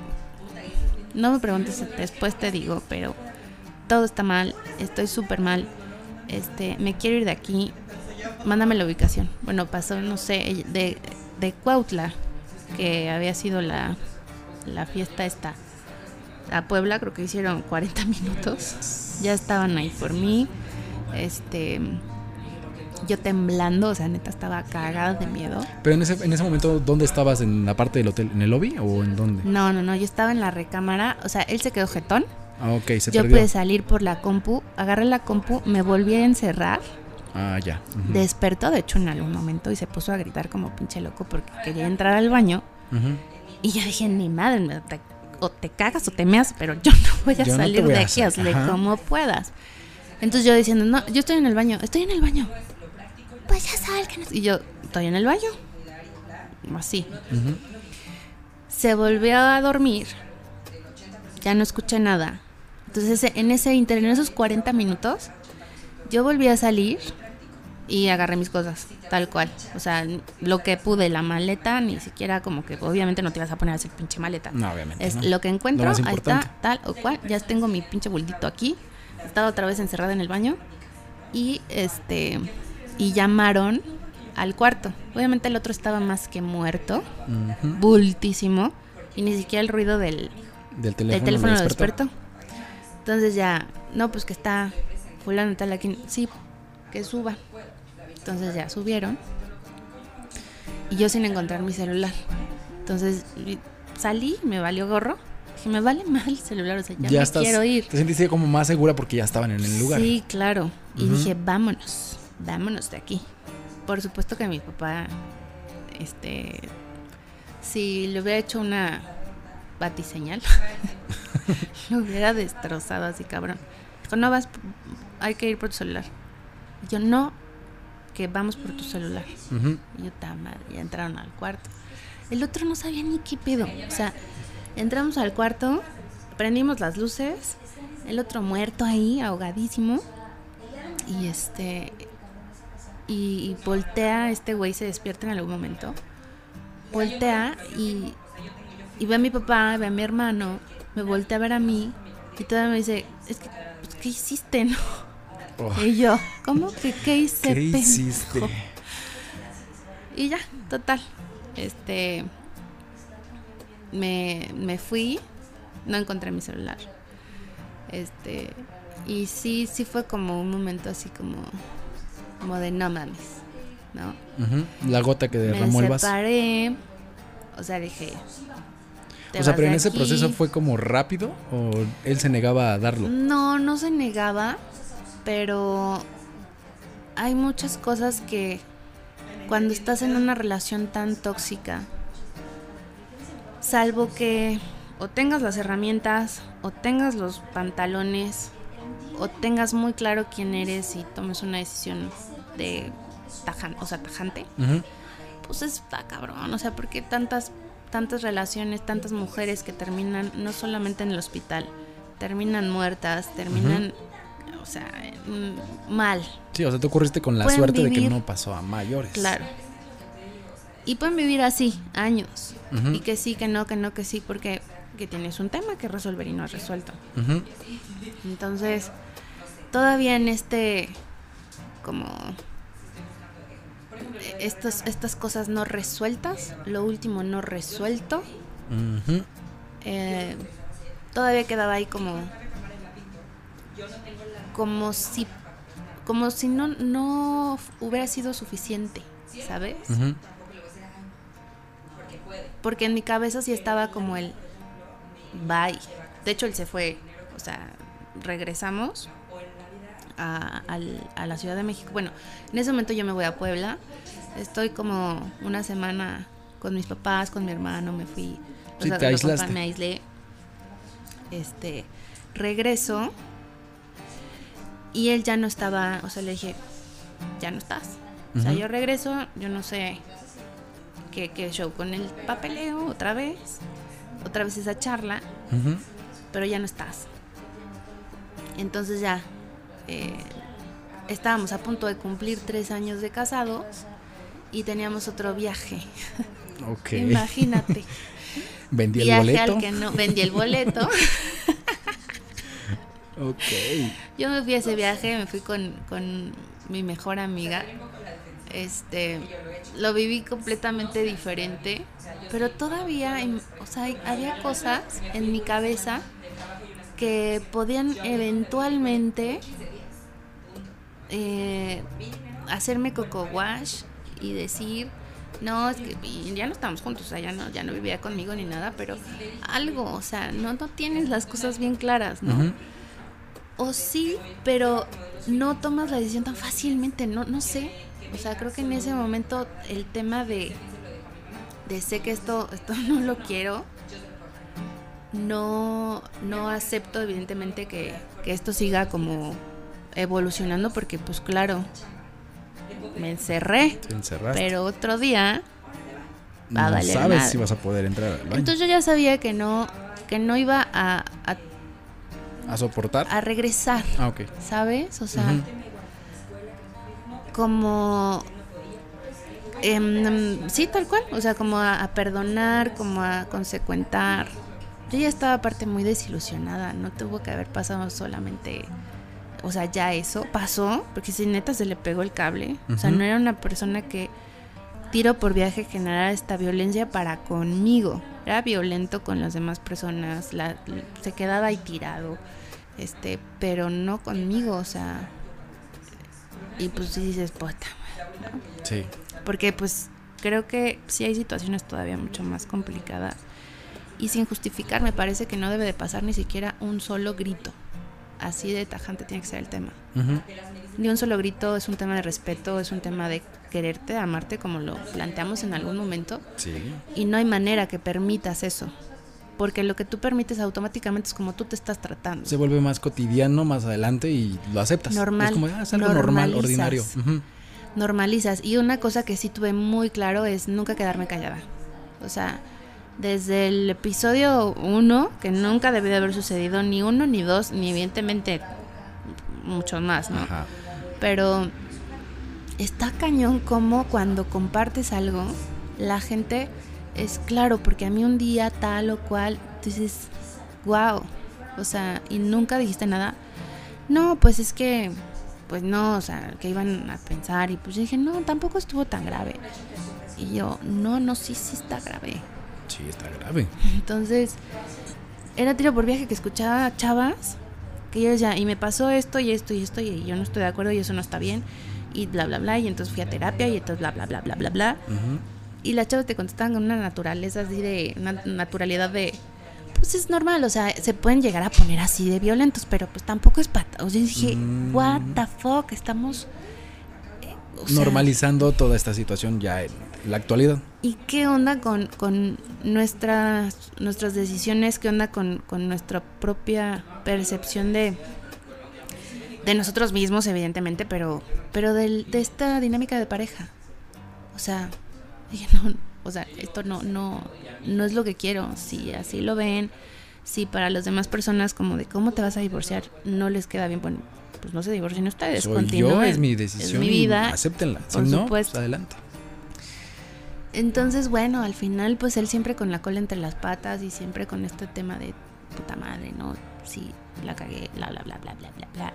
no me preguntes, después te digo, pero todo está mal, estoy súper mal. Este, me quiero ir de aquí. Mándame la ubicación. Bueno, pasó, no sé, de, de Cuautla, que había sido la, la fiesta esta a Puebla, creo que hicieron 40 minutos. Ya estaban ahí por mí. Este yo temblando, o sea, neta estaba cagada de miedo. Pero en ese, en ese momento, ¿dónde estabas? ¿En la parte del hotel? ¿En el lobby o en dónde? No, no, no, yo estaba en la recámara, o sea, él se quedó jetón. Ah, ok, se Yo pude salir por la compu, agarré la compu, me volví a encerrar. Ah, ya. Despertó, de hecho, en algún momento y se puso a gritar como pinche loco porque quería entrar al baño. Y yo dije, ni madre, o te cagas o te meas, pero yo no voy a salir de aquí, hazle como puedas. Entonces yo diciendo, no, yo estoy en el baño, estoy en el baño. Pues ya salgan. Y yo, estoy en el baño. Así. Se volvió a dormir. Ya no escuché nada. Entonces en ese inter, en esos 40 minutos, yo volví a salir y agarré mis cosas, tal cual. O sea, lo que pude, la maleta, ni siquiera como que obviamente no te vas a poner a hacer pinche maleta. No, obviamente. Es lo que encuentro, ahí está, tal o cual. Ya tengo mi pinche bultito aquí. Estaba otra vez encerrada en el baño. Y este. Y llamaron al cuarto. Obviamente el otro estaba más que muerto, bultísimo. Y ni siquiera el ruido del, del teléfono, del teléfono lo despertó. Entonces ya, no, pues que está fulano tal aquí. Sí, que suba. Entonces ya subieron. Y yo sin encontrar mi celular. Entonces salí, me valió gorro. Dije, me vale mal el celular, o sea, ya, me quiero ir. Te sentiste como más segura porque ya estaban en el lugar. Sí, claro. Y dije, vámonos, vámonos de aquí. Por supuesto que mi papá, este, si le hubiera hecho una batiseñal, lo hubiera destrozado así, cabrón. Dijo, no vas, hay que ir por tu celular. Y yo, no, que vamos por tu celular. Y yo, madre, ya entraron al cuarto. El otro no sabía ni qué pedo. O sea, entramos al cuarto, prendimos las luces, el otro muerto ahí, ahogadísimo. Y este. Y, voltea, este güey se despierta en algún momento. Voltea y, y ve a mi papá, ve a mi hermano, me voltea a ver a mí y todavía me dice, es que, pues, ¿qué hiciste, no? Y yo, ¿cómo que qué hice? ¿Qué hiciste? Y ya, total. Este. Me, me fui, no encontré mi celular. Este. Y sí, sí fue como un momento así como. Como de no mames, ¿no? La gota que derramó el vaso. separé. O sea, dije. O sea, pero en ese proceso fue como rápido o él se negaba a darlo. No, no se negaba pero hay muchas cosas que cuando estás en una relación tan tóxica Salvo que o tengas las herramientas, o tengas los pantalones, o tengas muy claro quién eres y tomes una decisión de tajan, o sea, tajante, pues está cabrón, o sea, porque tantas tantas relaciones, tantas mujeres que terminan no solamente en el hospital, terminan muertas, terminan o sea, mal. Sí, o sea, tú ocurriste con la suerte de que no pasó a mayores. Claro. Y pueden vivir así, años. Y que sí, que no, que no, que sí, porque que tienes un tema que resolver y no has resuelto. Entonces, todavía en este, como, estos, estas cosas no resueltas, lo último no resuelto, eh, todavía quedaba ahí como, como si, como si no, no hubiera sido suficiente, ¿sabes? Porque en mi cabeza sí estaba como el bye. De hecho, él se fue, o sea, regresamos a, la Ciudad de México. Bueno, en ese momento yo me voy a Puebla. Estoy como una semana con mis papás, con mi hermano, me fui. Sí, te aislaste. me aislé. Este, regreso y él ya no estaba, o sea, le dije, ya no estás. O sea, yo regreso, yo no sé qué, qué show con el papeleo otra vez otra vez esa charla, pero ya no estás. Entonces ya eh, estábamos a punto de cumplir tres años de casados y teníamos otro viaje. Ok. Imagínate. Vendí el boleto. Al que no, vendí el boleto. ok. Yo me fui a ese viaje, me fui con, con mi mejor amiga este, lo viví completamente diferente, pero todavía, o sea, había cosas en mi cabeza que podían eventualmente eh, hacerme coco wash y decir, no, es que ya no estamos juntos, o sea, ya no, ya no vivía conmigo ni nada, pero algo, o sea, no, no tienes las cosas bien claras, ¿no? O sí, pero no tomas la decisión tan fácilmente, no, no sé. O sea, creo que en ese momento el tema de, de sé que esto, esto no lo quiero, no, no acepto evidentemente que, esto siga como evolucionando porque pues claro, me encerré. Pero otro día va no sabes si vas a poder entrar al baño. Entonces yo ya sabía que no, que no iba a, a, soportar. A regresar. Ah, ok. ¿Sabes? O sea, como em, sí, tal cual, o sea, como a, perdonar, como a consecuentar. Yo ya estaba aparte muy desilusionada, no tuvo que haber pasado solamente, o sea, ya eso pasó, porque si neta se le pegó el cable, o sea, no era una persona que tiro por viaje generara esta violencia para conmigo, era violento con las demás personas, la, se quedaba ahí tirado, este, pero no conmigo, o sea, y pues sí dices, puta. Sí. Porque pues creo que sí hay situaciones todavía mucho más complicadas. Y sin justificar, me parece que no debe de pasar ni siquiera un solo grito. Así de tajante tiene que ser el tema. Ni un solo grito es un tema de respeto, es un tema de quererte, amarte, como lo planteamos en algún momento. Sí. Y no hay manera que permitas eso porque lo que tú permites automáticamente es como tú te estás tratando. Se vuelve más cotidiano más adelante y lo aceptas. Normal. Es como, ah, algo normal, ordinario. Normalizas. Y una cosa que sí tuve muy claro es nunca quedarme callada. O sea, desde el episodio uno, que nunca debió de haber sucedido ni uno, ni dos, ni evidentemente mucho más, ¿no? Ajá. Pero está cañón como cuando compartes algo, la gente es claro, porque a mí un día tal o cual, dices, wow, o sea, y nunca dijiste nada. No, pues es que, pues no, o sea, que iban a pensar y pues dije, no, tampoco estuvo tan grave. Y yo, no, no, sí, sí está grave. Sí, está grave. Entonces, era tiro por viaje que escuchaba a chavas que ellos ya, y me pasó esto y esto y esto y yo no estoy de acuerdo y eso no está bien y bla, bla, bla, y entonces fui a terapia y entonces bla, bla, bla, bla, bla, bla y las chavas te contestan con una naturaleza así de, una naturalidad de, pues es normal, o sea, se pueden llegar a poner así de violentos, pero pues tampoco es pata. O sea, dije, mm. what the fuck, estamos... Eh, Normalizando toda esta situación ya en, la actualidad. ¿Y qué onda con, con nuestras, nuestras decisiones? ¿Qué onda con, con nuestra propia percepción de, de nosotros mismos, evidentemente, pero, pero del- de esta dinámica de pareja? O sea, dije, no, o sea, esto no, no, no es lo que quiero. Si así lo ven, si para las demás personas como de cómo te vas a divorciar no les queda bien, bueno, pues no se divorcien ustedes, Soy yo, es mi decisión. mi y vida. acéptenla. Si por no, supuesto. pues adelante. Entonces, bueno, al final, pues él siempre con la cola entre las patas y siempre con este tema de puta madre, ¿no? Sí, la cagué, bla, bla, bla, bla, bla, bla, bla.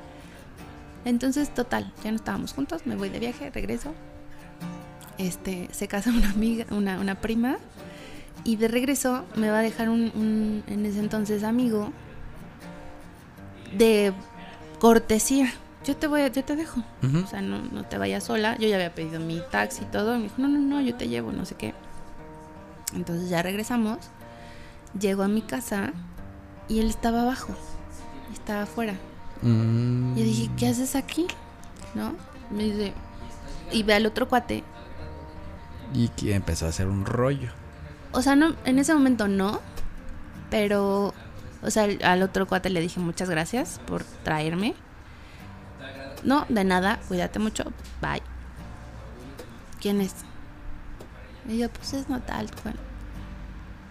Entonces, total, ya no estábamos juntos, me voy de viaje, regreso. Este, se casa una amiga, una, una prima, y de regreso me va a dejar un, un, en ese entonces, amigo de cortesía. Yo te voy, a- yo te dejo. O sea, no, no te vayas sola. Yo ya había pedido mi taxi y todo. Y me dijo, no, no, no, yo te llevo, no sé qué. Entonces ya regresamos. Llego a mi casa y él estaba abajo. Estaba afuera. Mm. Y dije, ¿qué haces aquí? ¿No? Me dice, y ve al otro cuate. Y que empezó a hacer un rollo. O sea, no, en ese momento no. Pero, o sea, al- otro cuate le dije muchas gracias por traerme. No, de nada, cuídate mucho, bye. ¿Quién es? Y yo, pues es Natal.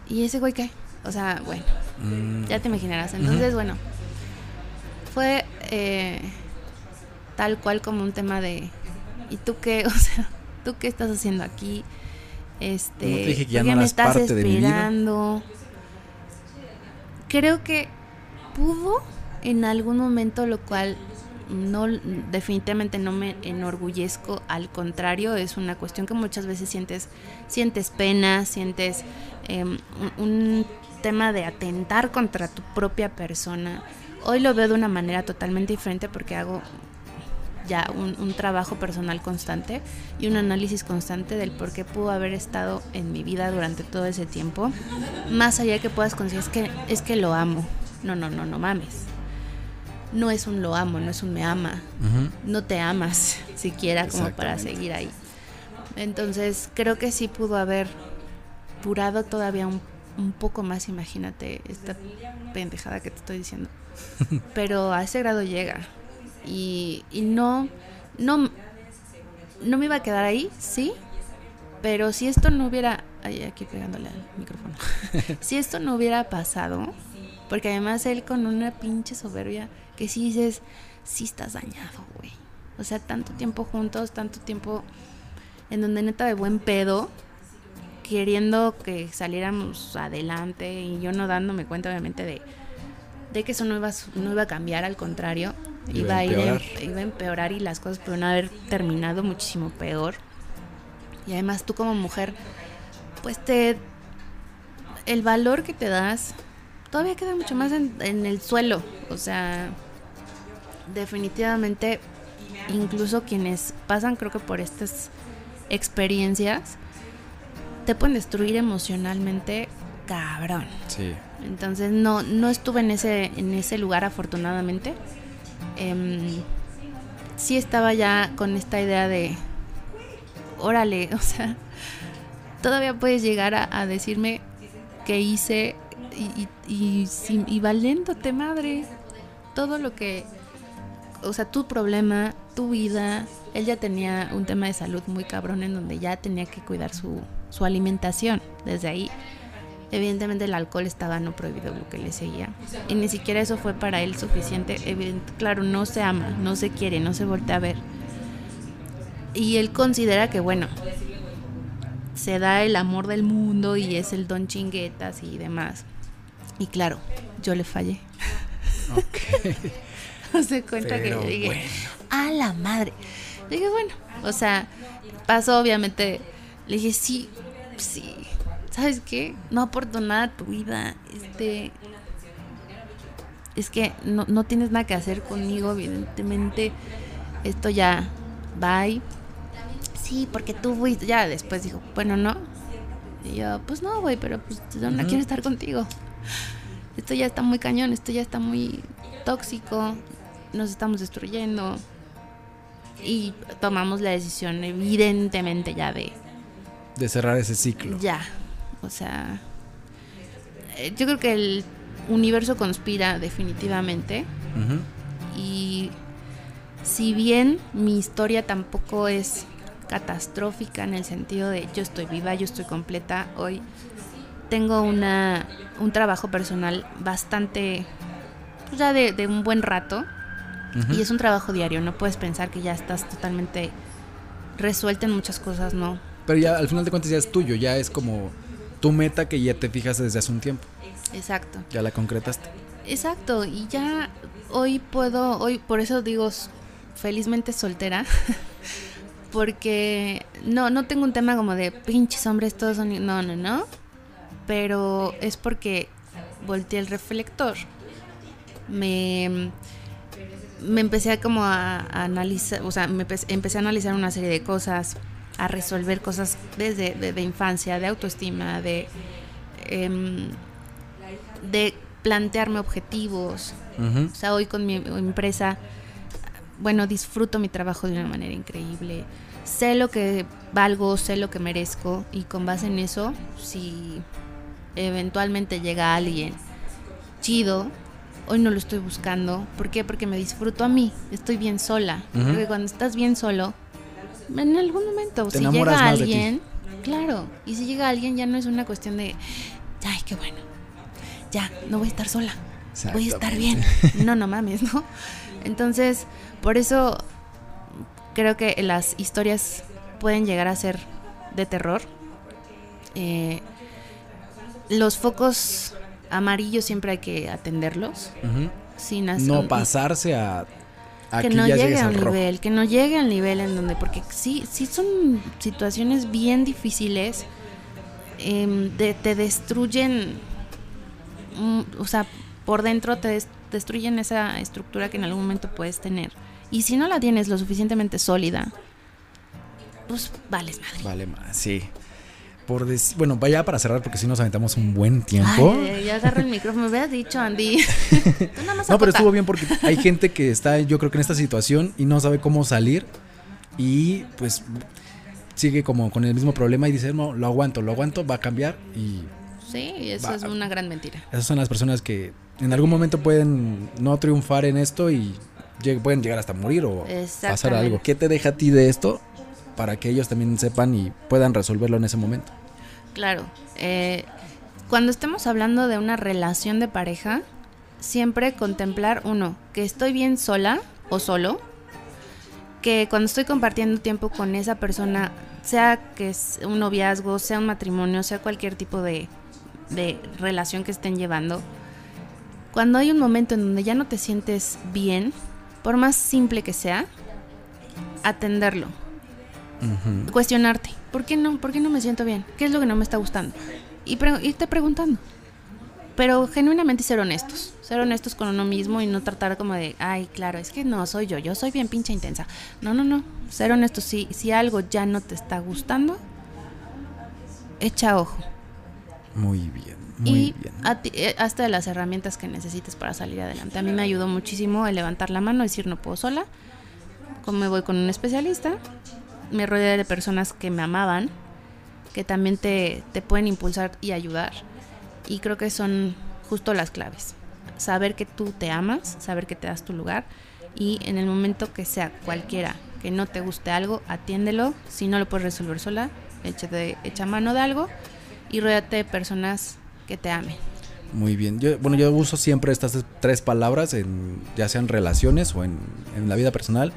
¿Y ese güey qué? O sea, bueno, Mm. ya te imaginarás. Entonces, bueno, fue eh, tal cual como un tema de, ¿y tú qué? O sea, ¿tú qué estás haciendo aquí? Este, ¿No te dije que ya ¿por no qué me estás parte esperando? Creo que pudo en algún momento, lo cual no definitivamente no me enorgullezco, al contrario, es una cuestión que muchas veces sientes sientes pena, sientes em, un, un tema de atentar contra tu propia persona. Hoy lo veo de una manera totalmente diferente porque hago ya un, un trabajo personal constante y un análisis constante del por qué pudo haber estado en mi vida durante todo ese tiempo. Más allá de que puedas conseguir, es que, es que lo amo. No, no, no, no mames. No es un lo amo, no es un me ama. No te amas siquiera como para seguir ahí. Entonces creo que sí pudo haber durado todavía un, un poco más, imagínate esta pendejada que te estoy diciendo. Pero a ese grado llega. Y, y no, no, no me iba a quedar ahí, sí. Pero si esto no hubiera... Ay, aquí pegándole al micrófono. si esto no hubiera pasado, porque además él con una pinche soberbia que sí dices, sí estás dañado, güey. O sea, tanto tiempo juntos, tanto tiempo en donde neta de buen pedo, queriendo que saliéramos adelante y yo no dándome cuenta obviamente de, de que eso no iba, no iba a cambiar, al contrario, Iba a a ir empeorar. iba a empeorar y las cosas pudieron haber terminado muchísimo peor. Y además tú como mujer, pues te... El valor que te das todavía queda mucho más en, en el suelo. O sea, definitivamente, incluso quienes pasan creo que por estas experiencias, te pueden destruir emocionalmente cabrón. Sí. Entonces no, no estuve en ese, en ese lugar afortunadamente. Em, sí estaba ya con esta idea de, órale, o sea, todavía puedes llegar a, decirme que hice y, y, y, y valiéndote madre todo lo que, o sea, tu problema, tu vida. Él ya tenía un tema de salud muy cabrón en donde ya tenía que cuidar su, su alimentación. Desde ahí Evidentemente el alcohol estaba no prohibido lo que le seguía. Y ni siquiera eso fue para él suficiente. Claro, no se ama, no se quiere, no se voltea a ver. Y él considera que, bueno, se da el amor del mundo y es el don chinguetas y demás. Y claro, yo le fallé. Ok. se cuenta Pero que yo dije, bueno. a la madre. Dije, bueno, o sea, pasó obviamente. Le dije, sí, sí. ¿Sabes qué? No aporto nada a tu vida. Este. Es que no, no tienes nada que hacer conmigo, evidentemente. Esto ya. Bye. Sí, porque tú fuiste. Ya después dijo, bueno, no. Y yo, pues no, güey, pero pues yo no quiero estar contigo. Esto ya está muy cañón, esto ya está muy tóxico, nos estamos destruyendo. Y tomamos la decisión, evidentemente, ya de, De cerrar ese ciclo. Ya. O sea, eh, yo creo que el universo conspira definitivamente. Y si bien mi historia tampoco es catastrófica en el sentido de yo estoy viva, yo estoy completa, hoy tengo una, un trabajo personal bastante, pues ya de, un buen rato. Y es un trabajo diario, no puedes pensar que ya estás totalmente resuelta en muchas cosas, no. Pero ya al final de cuentas ya es tuyo, ya es como tu meta que ya te fijas desde hace un tiempo. Exacto. Ya la concretaste. Exacto, y ya hoy puedo, hoy por eso digo felizmente soltera, porque no, no tengo un tema como de pinches hombres todos son... No, no, no, pero es porque volteé el reflector. Me, me empecé como a, analizar, o sea, me empecé a analizar una serie de cosas, a resolver cosas desde de, infancia, de autoestima, de, em, de plantearme objetivos. O sea, hoy con mi empresa, bueno, disfruto mi trabajo de una manera increíble. Sé lo que valgo, sé lo que merezco y con base en eso, si eventualmente llega alguien chido, hoy no lo estoy buscando. ¿Por qué? Porque me disfruto a mí, estoy bien sola. Porque cuando estás bien solo, en algún momento, si llega alguien, claro, y si llega alguien ya no es una cuestión de, ay, qué bueno, ya, no voy a estar sola, voy a estar bien. No, no mames, ¿no? Entonces, por eso creo que las historias pueden llegar a ser de terror. Eh, los focos amarillos siempre hay que atenderlos. sin no pasarse a, que no llegue al nivel, que no llegue al nivel en donde, porque sí, sí son situaciones bien difíciles, em, te destruyen, mm, o sea, por dentro te destruyen esa estructura que en algún momento puedes tener. Y si no la tienes lo suficientemente sólida, pues vales madre. Vale bueno, vaya para cerrar porque si nos aventamos un buen tiempo. Ay, ya agarro el micrófono, me hubieras dicho, Andy. no, pero estuvo bien porque hay gente que está, yo creo que en esta situación y no sabe cómo salir y pues sigue como con el mismo problema y dice, no, lo aguanto, lo aguanto, va a cambiar y... Sí, eso es una gran mentira. Esas son las personas que en algún momento pueden no triunfar en esto y pueden llegar hasta morir o pasar algo. ¿Qué te deja a ti de esto? Para que ellos también sepan y puedan resolverlo en ese momento. Claro. Eh, cuando estemos hablando de una relación de pareja, siempre contemplar, uno, que estoy bien sola o solo, que cuando estoy compartiendo tiempo con esa persona, sea que es un noviazgo, sea un matrimonio, sea cualquier tipo de, de relación que estén llevando, cuando hay un momento en donde ya no te sientes bien, por más simple que sea, atenderlo. Cuestionarte. ¿Por qué, no, ¿Por qué no me siento bien? ¿Qué es lo que no me está gustando? Y irte preguntando. Pero genuinamente ser honestos. Ser honestos con uno mismo y no tratar como de, ay, claro, es que no soy yo, yo soy bien pinche intensa. No, no, no. Ser honestos. Si, si algo ya no te está gustando, echa ojo. Muy bien. Muy bien. Eh, hasta de las herramientas que necesites para salir adelante. A mí me ayudó muchísimo el levantar la mano y decir no puedo sola. Como me voy con un especialista, me rodeé de personas que me amaban, que también te, te pueden impulsar y ayudar. Y creo que son justo las claves. Saber que tú te amas, saber que te das tu lugar y en el momento que sea cualquiera que no te guste algo, atiéndelo. Si no lo puedes resolver sola, échate, echa mano de algo y rodeate de personas que te amen. Muy bien. Yo, bueno, yo uso siempre estas tres palabras, en, ya sean relaciones o en, en la vida personal,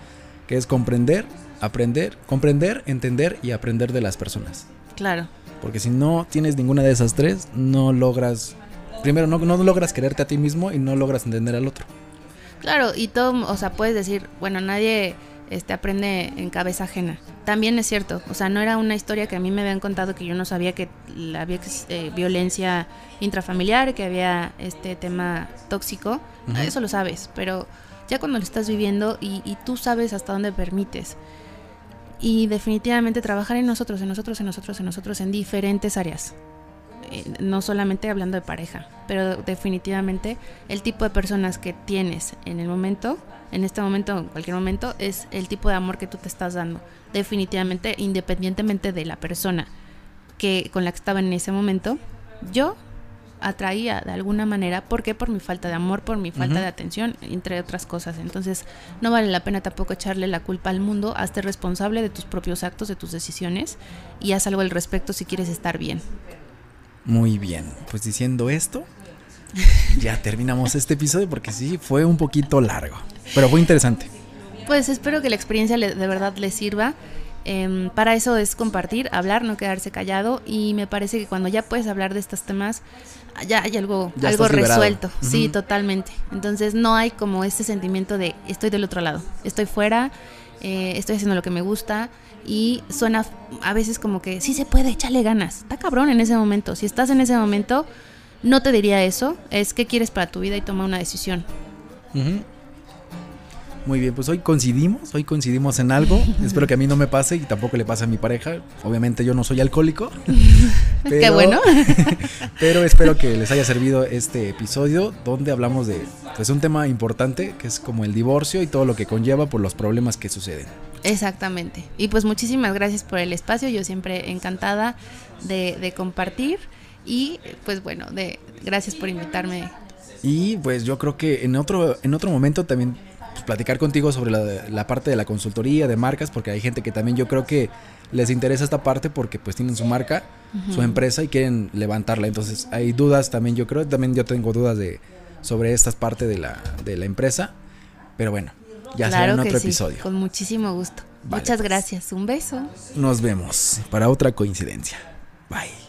que es comprender, aprender, comprender, entender y aprender de las personas. Claro. Porque si no tienes ninguna de esas tres, no logras, primero, no, no logras quererte a ti mismo y no logras entender al otro. Claro, y todo, o sea, puedes decir, bueno, nadie este, aprende en cabeza ajena. También es cierto, o sea, no era una historia que a mí me habían contado que yo no sabía que había eh, violencia intrafamiliar, que había este tema tóxico, eso lo sabes, pero ya cuando lo estás viviendo y, y tú sabes hasta dónde permites y definitivamente trabajar en nosotros, en nosotros, en nosotros, en nosotros, en diferentes áreas. Eh, no solamente hablando de pareja, pero definitivamente el tipo de personas que tienes en el momento, en este momento, en cualquier momento, es el tipo de amor que tú te estás dando. Definitivamente, independientemente de la persona. que con la que estaba en ese momento, yo atraía de alguna manera. ¿Por qué? Por mi falta de amor, por mi falta de atención, entre otras cosas. Entonces, no vale la pena tampoco echarle la culpa al mundo. Hazte responsable de tus propios actos, de tus decisiones y haz algo al respecto si quieres estar bien. Muy bien. Pues diciendo esto, ya terminamos este episodio porque sí, fue un poquito largo. Pero fue interesante. Pues espero que la experiencia de verdad les sirva. Em, para eso es compartir, hablar, no quedarse callado. Y me parece que cuando ya puedes hablar de estos temas, ya hay algo, algo resuelto. Sí, totalmente. Entonces no hay como ese sentimiento de estoy del otro lado, estoy fuera, eh, estoy haciendo lo que me gusta. Y suena a veces como que sí se puede, échale ganas. Está cabrón en ese momento. Si estás en ese momento, no te diría eso. Es qué quieres para tu vida y toma una decisión. Muy bien, pues hoy coincidimos, hoy coincidimos en algo. Espero que a mí no me pase y tampoco le pase a mi pareja. Obviamente yo no soy alcohólico. Qué bueno. pero espero que les haya servido este episodio donde hablamos de pues, un tema importante que es como el divorcio y todo lo que conlleva por los problemas que suceden. Exactamente. Y pues muchísimas gracias por el espacio. Yo siempre encantada de, de compartir y pues bueno, de gracias por invitarme. Y pues yo creo que en otro en otro momento también pues, platicar contigo sobre la, parte de la consultoría, de marcas, porque hay gente que también yo creo que les interesa esta parte porque pues tienen su marca, su empresa y quieren levantarla. Entonces hay dudas también, yo creo, también yo tengo dudas de sobre esta parte de la, de la empresa, pero bueno, ya será en otro episodio. Con muchísimo gusto. Muchas pues. gracias, un beso. Nos vemos para otra coincidencia. Bye.